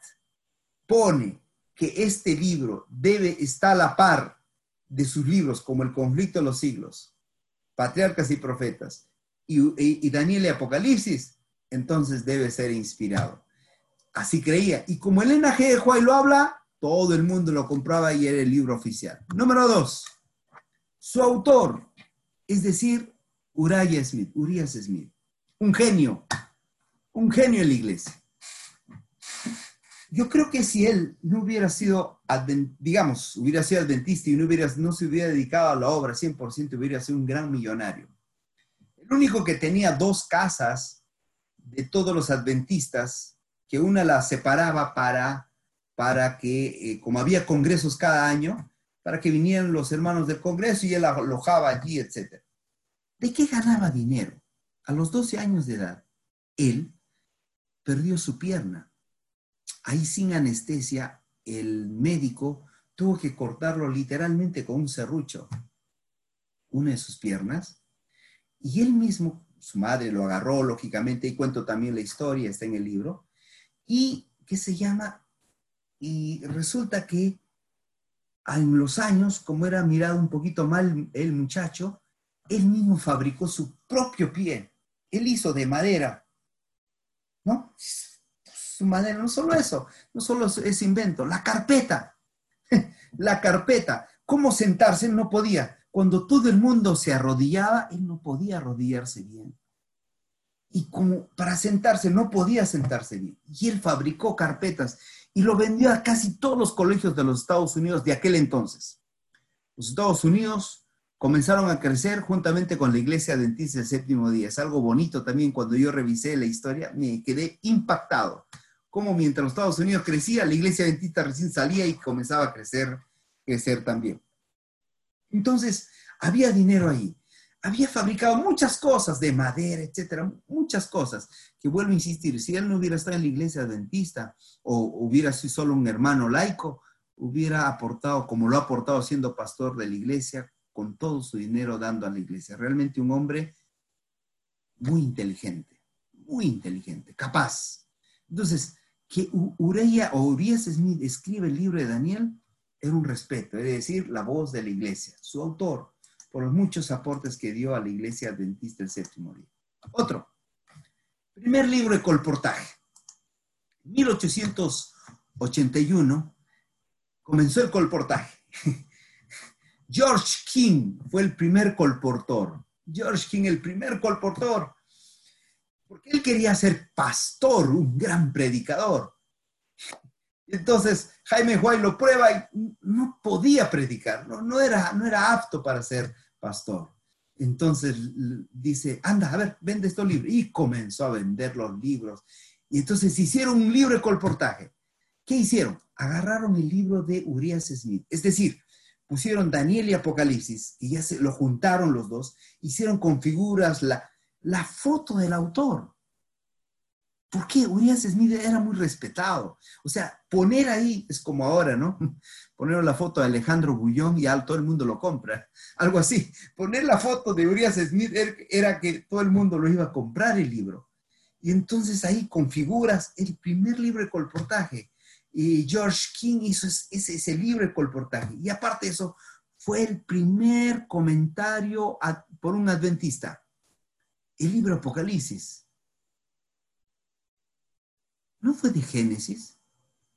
pone que este libro debe estar a la par de sus libros como El conflicto de los siglos, Patriarcas y Profetas, y, Daniel y Apocalipsis, entonces debe ser inspirado. Así creía. Y como Elena G. de White lo habla, todo el mundo lo compraba y era el libro oficial. Número dos, su autor, es decir, Uriah Smith, Urias Smith, un genio, un genio en la iglesia. Yo creo que si él no hubiera sido, digamos, hubiera sido adventista y no, hubiera, no se hubiera dedicado a la obra 100%, hubiera sido un gran millonario. El único que tenía dos casas de todos los adventistas, que una la separaba para, para que, eh, como había congresos cada año, para que vinieran los hermanos del congreso y él alojaba allí, etc. ¿De qué ganaba dinero? A los 12 años de edad, él perdió su pierna ahí sin anestesia, el médico tuvo que cortarlo literalmente con un serrucho, una de sus piernas, y él mismo, su madre lo agarró, lógicamente, y cuento también la historia, está en el libro, y que se llama, y resulta que en los años, como era mirado un poquito mal el muchacho, él mismo fabricó su propio pie. Él hizo de madera, ¿no? su manera. No solo eso, no solo es invento, la carpeta, la carpeta. ¿Cómo sentarse? No podía. Cuando todo el mundo se arrodillaba, él no podía arrodillarse bien. Y como para sentarse, no podía sentarse bien. Y él fabricó carpetas y lo vendió a casi todos los colegios de los Estados Unidos de aquel entonces. Los Estados Unidos comenzaron a crecer juntamente con la iglesia adventista del séptimo día. Es algo bonito también cuando yo revisé la historia, me quedé impactado como mientras los Estados Unidos crecía, la iglesia adventista recién salía y comenzaba a crecer, crecer también. Entonces, había dinero ahí. Había fabricado muchas cosas de madera, etcétera, muchas cosas. Que vuelvo a insistir, si él no hubiera estado en la iglesia adventista o hubiera sido solo un hermano laico, hubiera aportado, como lo ha aportado siendo pastor de la iglesia, con todo su dinero dando a la iglesia. Realmente un hombre muy inteligente, muy inteligente, capaz. Entonces, que Ureya o Urias Smith escribe el libro de Daniel era un respeto, es decir, la voz de la iglesia, su autor, por los muchos aportes que dio a la iglesia adventista el séptimo día. Otro, primer libro de colportaje. 1881 comenzó el colportaje. George King fue el primer colportor. George King, el primer colportor porque él quería ser pastor, un gran predicador. Entonces Jaime White lo prueba y no podía predicar, no, era, no era apto para ser pastor. Entonces dice, anda, a ver, vende estos libros. Y comenzó a vender los libros. Y entonces hicieron un libro de colportaje. ¿Qué hicieron? Agarraron el libro de Urias Smith. Es decir, pusieron Daniel y Apocalipsis y ya se lo juntaron los dos, hicieron con figuras la, la foto del autor. ¿Por qué? Urias Smith era muy respetado. O sea, poner ahí es como ahora, ¿no? Poner la foto de Alejandro Bullón y todo el mundo lo compra. Algo así. Poner la foto de Urias Smith er, era que todo el mundo lo iba a comprar el libro. Y entonces ahí configuras el primer libro de colportaje. Y George King hizo ese, libro de colportaje. Y aparte de eso, fue el primer comentario por un adventista el libro Apocalipsis no fue de Génesis,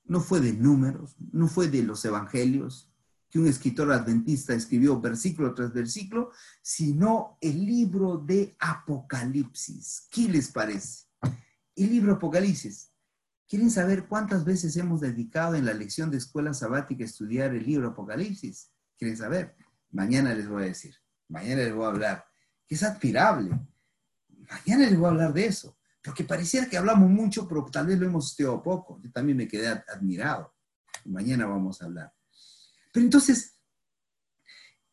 no fue de números, no fue de los evangelios, que un escritor adventista escribió versículo tras versículo, sino el libro de Apocalipsis. ¿Qué les parece? El libro Apocalipsis. ¿Quieren saber cuántas veces hemos dedicado en la lección de escuela sabática a estudiar el libro Apocalipsis? ¿Quieren saber? Mañana les voy a decir, mañana les voy a hablar, que es admirable. Mañana les voy a hablar de eso, porque pareciera que hablamos mucho, pero tal vez lo hemos estudiado poco. Yo también me quedé admirado. Mañana vamos a hablar. Pero entonces,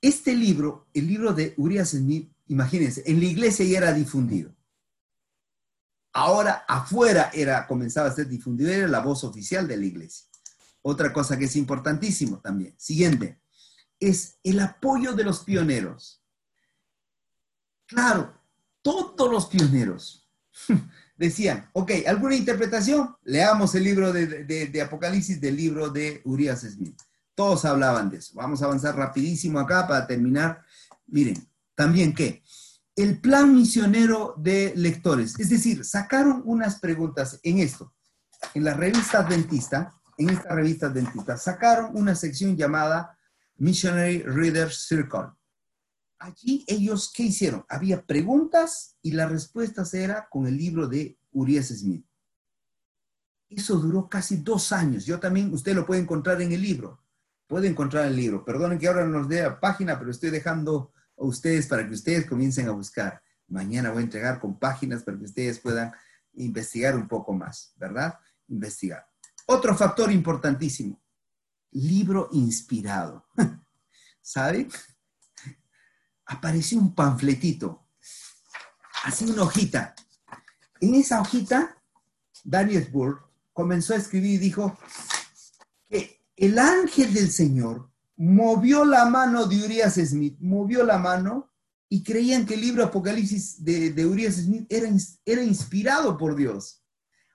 este libro, el libro de Urias Smith, imagínense, en la iglesia ya era difundido. Ahora afuera era, comenzaba a ser difundido, era la voz oficial de la iglesia. Otra cosa que es importantísimo también. Siguiente, es el apoyo de los pioneros. Claro, todos los pioneros, decían, ok, ¿alguna interpretación? Leamos el libro de, Apocalipsis del libro de Urias Smith. Todos hablaban de eso. Vamos a avanzar rapidísimo acá para terminar. Miren, también qué? El plan misionero de lectores. Es decir, sacaron unas preguntas en esto. En la revista Adventista, en esta revista Adventista, sacaron una sección llamada Missionary Reader Circle. Allí ellos, ¿qué hicieron? Había preguntas y las respuestas era con el libro de Urias Smith. Eso duró casi dos años. Yo también, usted lo puede encontrar en el libro. Puede encontrar el libro. Perdonen que ahora nos dé la página, pero estoy dejando a ustedes para que ustedes comiencen a buscar. Mañana voy a entregar con páginas para que ustedes puedan investigar un poco más, ¿verdad? Investigar. Otro factor importantísimo, libro inspirado. ¿Sabe? Apareció un panfletito, así una hojita. En esa hojita, Daniel Burr comenzó a escribir y dijo que el ángel del Señor movió la mano de Urias Smith, movió la mano y creían que el libro Apocalipsis de, de Urias Smith era, era inspirado por Dios.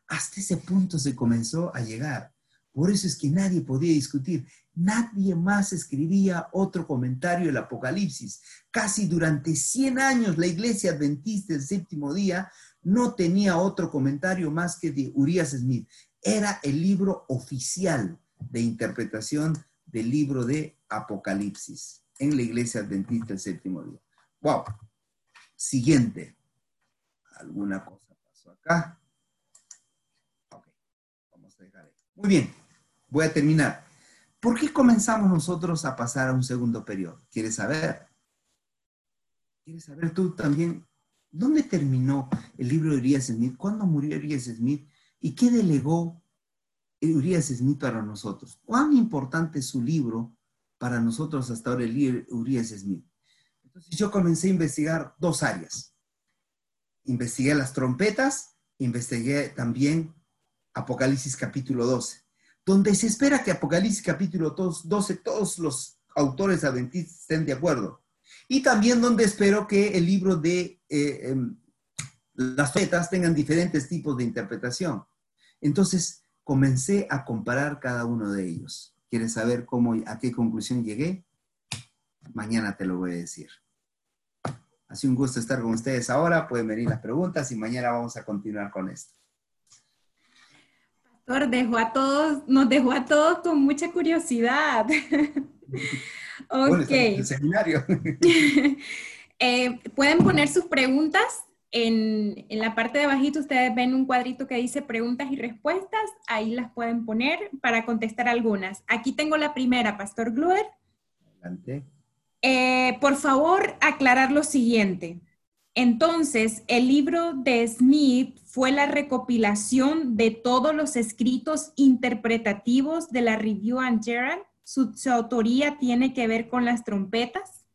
Hasta ese punto se comenzó a llegar. Por eso es que nadie podía discutir. Nadie más escribía otro comentario del Apocalipsis. Casi durante 100 años la iglesia adventista del séptimo día no tenía otro comentario más que de Urias Smith. Era el libro oficial de interpretación del libro de Apocalipsis en la iglesia adventista del séptimo día. Wow. Siguiente. ¿Alguna cosa pasó acá? Ok. Vamos a dejar ahí. Muy bien. Voy a terminar. ¿Por qué comenzamos nosotros a pasar a un segundo periodo? ¿Quieres saber? ¿Quieres saber tú también dónde terminó el libro de Urias Smith? ¿Cuándo murió Urias Smith? ¿Y qué delegó Urias Smith para nosotros? ¿Cuán importante es su libro para nosotros hasta ahora el Urias Smith? Entonces yo comencé a investigar dos áreas. Investigué las trompetas, investigué también Apocalipsis capítulo 12 donde se espera que Apocalipsis capítulo 12, todos los autores adventistas estén de acuerdo. Y también donde espero que el libro de eh, em, las fetas tengan diferentes tipos de interpretación. Entonces, comencé a comparar cada uno de ellos. ¿Quieres saber cómo, a qué conclusión llegué? Mañana te lo voy a decir. Ha sido un gusto estar con ustedes ahora. Pueden venir las preguntas y mañana vamos a continuar con esto dejó a todos, nos dejó a todos con mucha curiosidad. ok. el seminario. Eh, pueden poner sus preguntas en, en, la parte de abajito. Ustedes ven un cuadrito que dice preguntas y respuestas. Ahí las pueden poner para contestar algunas. Aquí tengo la primera, Pastor Gluer. Adelante. Eh, por favor, aclarar lo siguiente. Entonces, el libro de Smith fue la recopilación de todos los escritos interpretativos de la Review and Gerald. Su, autoría tiene que ver con las trompetas.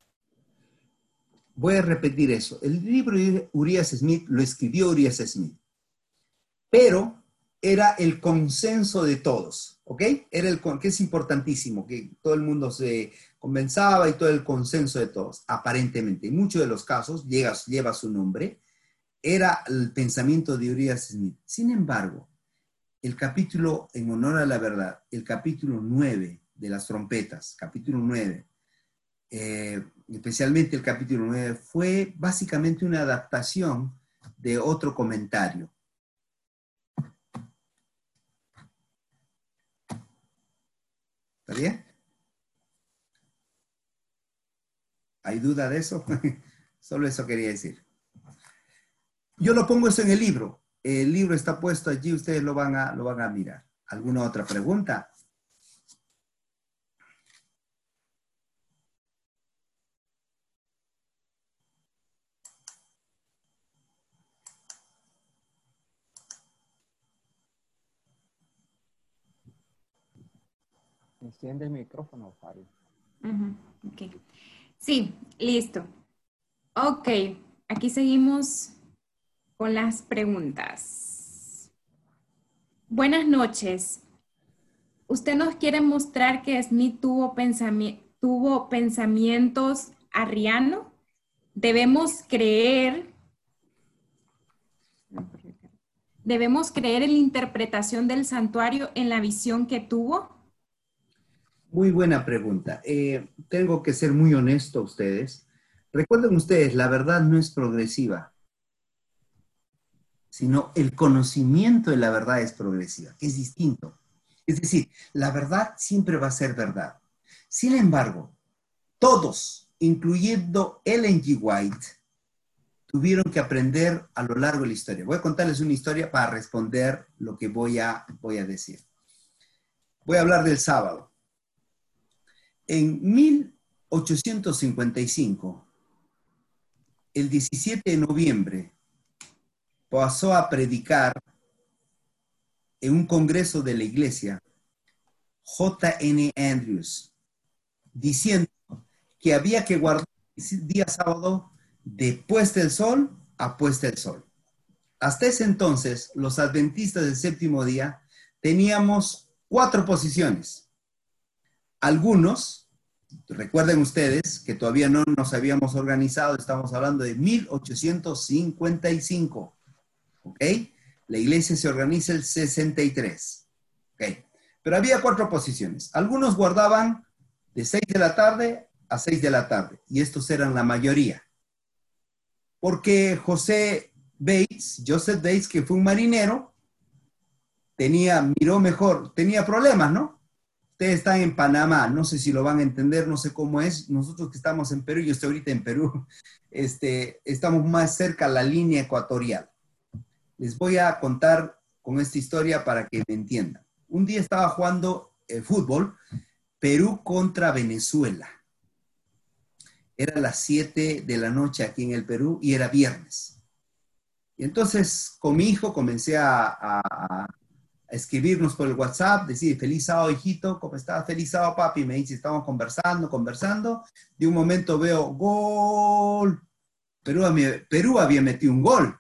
Voy a repetir eso. El libro de Urias Smith lo escribió Urias Smith, pero era el consenso de todos, ¿ok? Era el que es importantísimo, que todo el mundo se convenzaba y todo el consenso de todos, aparentemente. En muchos de los casos llega, lleva su nombre, era el pensamiento de Urias Smith. Sin embargo, el capítulo, en honor a la verdad, el capítulo 9 de las trompetas, capítulo 9, eh, especialmente el capítulo 9, fue básicamente una adaptación de otro comentario. ¿Está bien? ¿Hay duda de eso? Solo eso quería decir. Yo lo pongo eso en el libro. El libro está puesto allí, ustedes lo van a, lo van a mirar. ¿Alguna otra pregunta? Enciende el micrófono, Fari. Sí, listo. Ok, aquí seguimos con las preguntas. Buenas noches. Usted nos quiere mostrar que Smith tuvo, tuvo pensamientos arriano. Debemos creer ¿Debemos creer en la interpretación del santuario en la visión que tuvo? Muy buena pregunta. Eh, tengo que ser muy honesto a ustedes. Recuerden ustedes, la verdad no es progresiva, sino el conocimiento de la verdad es progresiva, que es distinto. Es decir, la verdad siempre va a ser verdad. Sin embargo, todos, incluyendo Ellen G. White, tuvieron que aprender a lo largo de la historia. Voy a contarles una historia para responder lo que voy a, voy a decir. Voy a hablar del sábado. En 1855, el 17 de noviembre, pasó a predicar en un congreso de la iglesia J.N. Andrews, diciendo que había que guardar el día sábado de puesta sol a puesta del sol. Hasta ese entonces, los adventistas del séptimo día teníamos cuatro posiciones. Algunos, recuerden ustedes que todavía no nos habíamos organizado, estamos hablando de 1855, ¿ok? La iglesia se organiza el 63, ¿ok? Pero había cuatro posiciones. Algunos guardaban de 6 de la tarde a 6 de la tarde, y estos eran la mayoría porque José Bates, Joseph Bates, que fue un marinero, tenía, miró mejor, tenía problemas, ¿no? Ustedes están en Panamá, no sé si lo van a entender, no sé cómo es. Nosotros que estamos en Perú, yo estoy ahorita en Perú, este, estamos más cerca a la línea ecuatorial. Les voy a contar con esta historia para que me entiendan. Un día estaba jugando el fútbol, Perú contra Venezuela era las 7 de la noche aquí en el Perú y era viernes. Y entonces con mi hijo comencé a, escribirnos por el WhatsApp, decir, feliz sábado, hijito, ¿cómo estás? Feliz sábado, papi. Me dice, estamos conversando, conversando. De un momento veo, gol. Perú, Perú había metido un gol.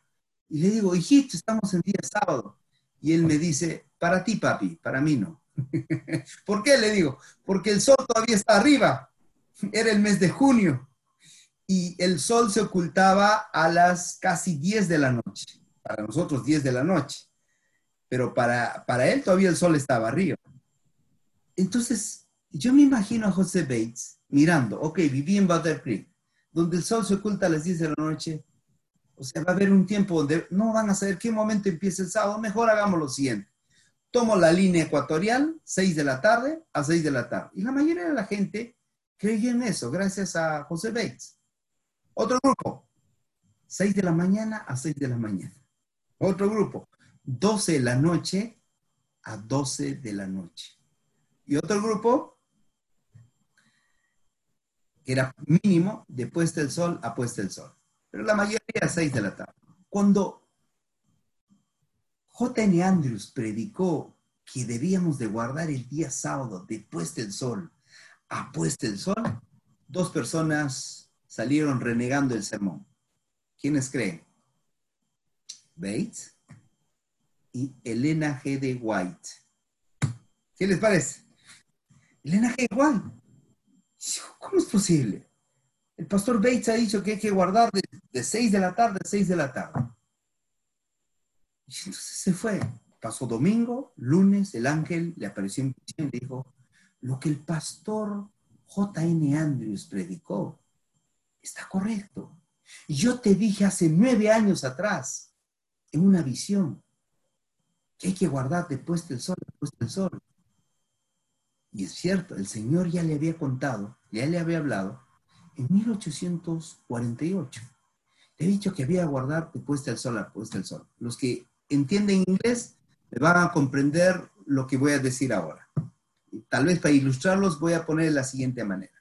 Y le digo, hijito, estamos en día sábado. Y él me dice, para ti, papi, para mí no. ¿Por qué? Le digo, porque el sol todavía está arriba. Era el mes de junio y el sol se ocultaba a las casi 10 de la noche. Para nosotros 10 de la noche. Pero para, para él todavía el sol estaba arriba. Entonces, yo me imagino a José Bates mirando, ok, viví en Butter Creek, donde el sol se oculta a las 10 de la noche. O sea, va a haber un tiempo donde no van a saber qué momento empieza el sábado. Mejor hagamos lo siguiente. Tomo la línea ecuatorial, 6 de la tarde a 6 de la tarde. Y la mayoría de la gente creyó en eso, gracias a José Bates. Otro grupo, 6 de la mañana a 6 de la mañana. Otro grupo, 12 de la noche a 12 de la noche. Y otro grupo, que era mínimo de puesta del sol a puesta del sol. Pero la mayoría a 6 de la tarde. Cuando J.N. Andrews predicó que debíamos de guardar el día sábado de puesta del sol a puesta del sol, dos personas salieron renegando el sermón. ¿Quiénes creen? Bates y Elena G. de White. ¿Qué les parece? Elena G. de White. ¿Cómo es posible? El pastor Bates ha dicho que hay que guardar de, 6 de la tarde a 6 de la tarde. Y entonces se fue. Pasó domingo, lunes, el ángel le apareció en visión y dijo, lo que el pastor J.N. Andrews predicó está correcto. Yo te dije hace nueve años atrás, en una visión, que hay que guardar después del sol, después del sol. Y es cierto, el Señor ya le había contado, ya le había hablado, en 1848. Le he dicho que había que guardar después del sol, después del sol. Los que entienden inglés me van a comprender lo que voy a decir ahora. Tal vez para ilustrarlos voy a poner de la siguiente manera.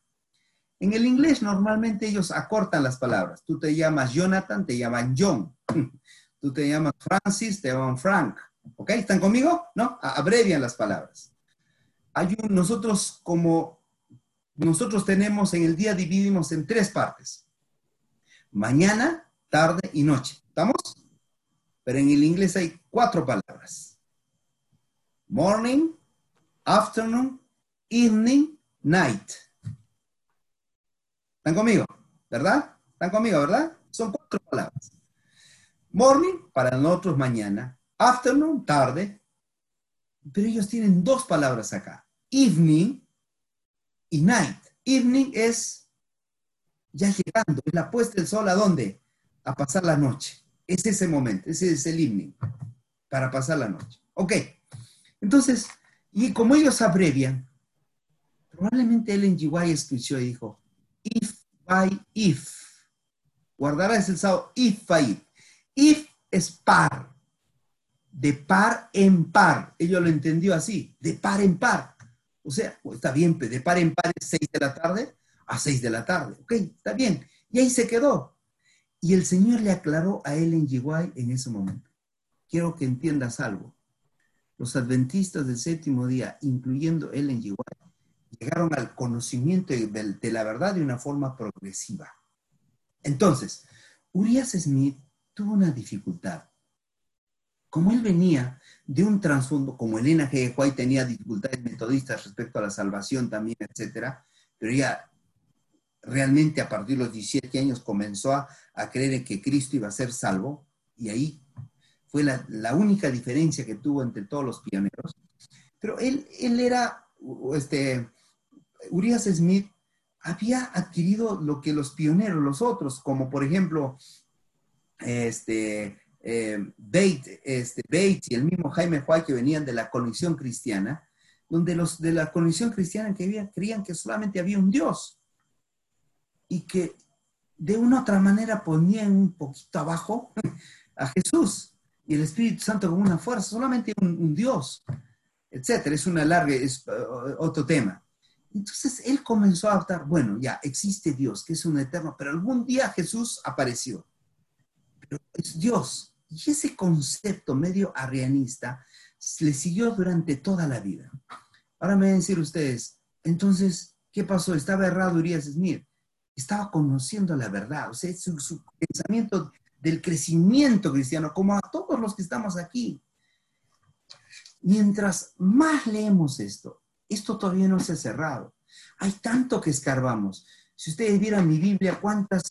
En el inglés normalmente ellos acortan las palabras. Tú te llamas Jonathan, te llaman John. Tú te llamas Francis, te llaman Frank. ¿Ok? ¿Están conmigo? ¿No? Abrevian las palabras. Hay un, nosotros como, nosotros tenemos en el día dividimos en tres partes. Mañana, tarde y noche. ¿Estamos? Pero en el inglés hay cuatro palabras. Morning, afternoon, evening, night. ¿Están conmigo? ¿Verdad? ¿Están conmigo, verdad? Son cuatro palabras. Morning, para nosotros mañana. Afternoon, tarde. Pero ellos tienen dos palabras acá. Evening y night. Evening es ya llegando, es la puesta del sol a dónde? A pasar la noche. Es ese momento, ese es el evening, para pasar la noche. Ok, entonces, y como ellos abrevian, probablemente Ellen G. White escuchó y dijo, if by if, guardarás el sábado, if by if. es par, de par en par. Ellos lo entendió así, de par en par. O sea, está bien, de par en par es 6 de la tarde a 6 de la tarde. Ok, está bien. Y ahí se quedó. Y el Señor le aclaró a Ellen G. White en ese momento. Quiero que entiendas algo. Los adventistas del séptimo día, incluyendo Ellen G. White, llegaron al conocimiento de, la verdad de una forma progresiva. Entonces, Urias Smith tuvo una dificultad. Como él venía de un trasfondo, como Elena G. White tenía dificultades metodistas respecto a la salvación también, etcétera, pero ella realmente a partir de los 17 años comenzó a, creer en que Cristo iba a ser salvo, y ahí fue la, única diferencia que tuvo entre todos los pioneros. Pero él, él era, este, Urias Smith había adquirido lo que los pioneros, los otros, como por ejemplo, este, eh, Bates, este, Bates y el mismo Jaime White que venían de la conexión cristiana, donde los de la conexión cristiana que creían que solamente había un Dios y que de una u otra manera ponían un poquito abajo a Jesús y el Espíritu Santo como una fuerza, solamente un, Dios, etcétera. Es una larga, uh, otro tema. Entonces él comenzó a adaptar, bueno, ya existe Dios, que es un eterno, pero algún día Jesús apareció. Es Dios. Y ese concepto medio arrianista le siguió durante toda la vida. Ahora me van a decir ustedes, entonces, ¿qué pasó? ¿Estaba errado Urias Smith? Estaba conociendo la verdad, o sea, su, su pensamiento del crecimiento cristiano, como a todos los que estamos aquí. Mientras más leemos esto, esto todavía no se ha cerrado. Hay tanto que escarbamos. Si ustedes vieran mi Biblia, cuántas,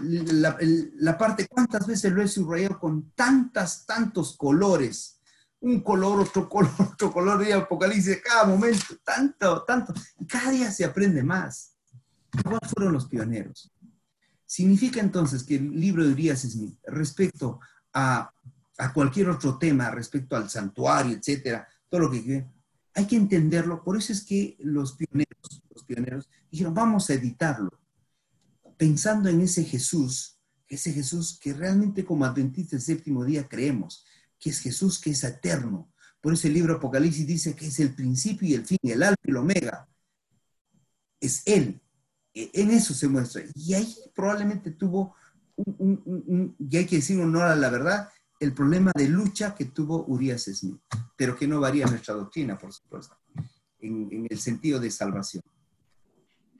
la, parte, cuántas veces lo he subrayado con tantas, tantos colores. Un color, otro color, otro color de Apocalipsis, cada momento, tanto, tanto. Y cada día se aprende más. ¿Cuáles fueron los pioneros? Significa entonces que el libro de Urias Smith, respecto a, a cualquier otro tema, respecto al santuario, etcétera, todo lo que hay que entenderlo. Por eso es que los pioneros, los pioneros dijeron, vamos a editarlo, pensando en ese Jesús, ese Jesús que realmente como adventistas del séptimo día creemos, que es Jesús que es eterno. Por eso el libro Apocalipsis dice que es el principio y el fin, el alfa y el omega. Es Él. E, en eso se muestra. Y ahí probablemente tuvo, un, y hay que decir honor a la verdad, el problema de lucha que tuvo Urias Smith, pero que no varía nuestra doctrina, por supuesto, en, el sentido de salvación.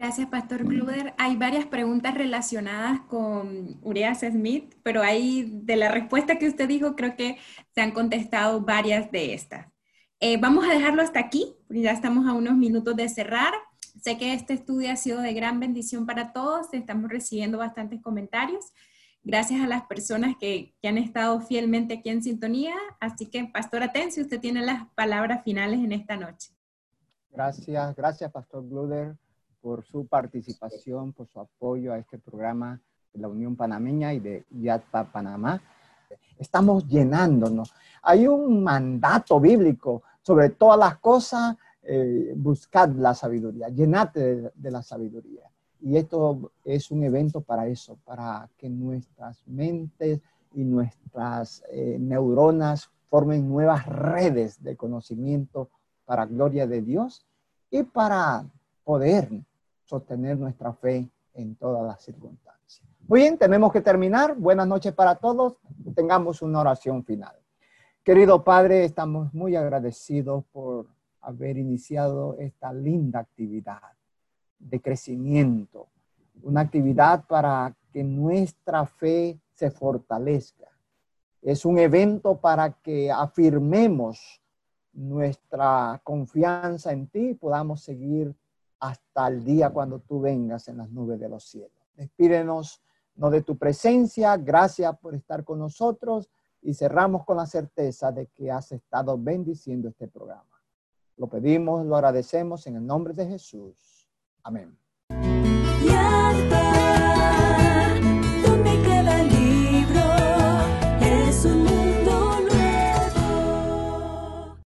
Gracias, Pastor Gluder. Hay varias preguntas relacionadas con Urias Smith, pero ahí de la respuesta que usted dijo, creo que se han contestado varias de estas. Eh, vamos a dejarlo hasta aquí, porque ya estamos a unos minutos de cerrar. Sé que este estudio ha sido de gran bendición para todos, estamos recibiendo bastantes comentarios gracias a las personas que, han estado fielmente aquí en sintonía. Así que, Pastor Atencio, usted tiene las palabras finales en esta noche. Gracias, gracias, Pastor Gluder, por su participación, por su apoyo a este programa de la Unión Panameña y de YATPA Panamá. Estamos llenándonos. Hay un mandato bíblico sobre todas las cosas, eh, buscad la sabiduría, llenate de la sabiduría. Y esto es un evento para eso, para que nuestras mentes y nuestras eh, neuronas formen nuevas redes de conocimiento para gloria de Dios y para poder sostener nuestra fe en todas las circunstancias. Muy bien, tenemos que terminar. Buenas noches para todos. Tengamos una oración final. Querido Padre, estamos muy agradecidos por haber iniciado esta linda actividad de crecimiento, una actividad para que nuestra fe se fortalezca. Es un evento para que afirmemos nuestra confianza en ti y podamos seguir hasta el día cuando tú vengas en las nubes de los cielos. Despídenos no de tu presencia, gracias por estar con nosotros. y cerramos con la certeza de que has estado bendiciendo este programa. Lo pedimos, lo agradecemos en el nombre de Jesús. Amén.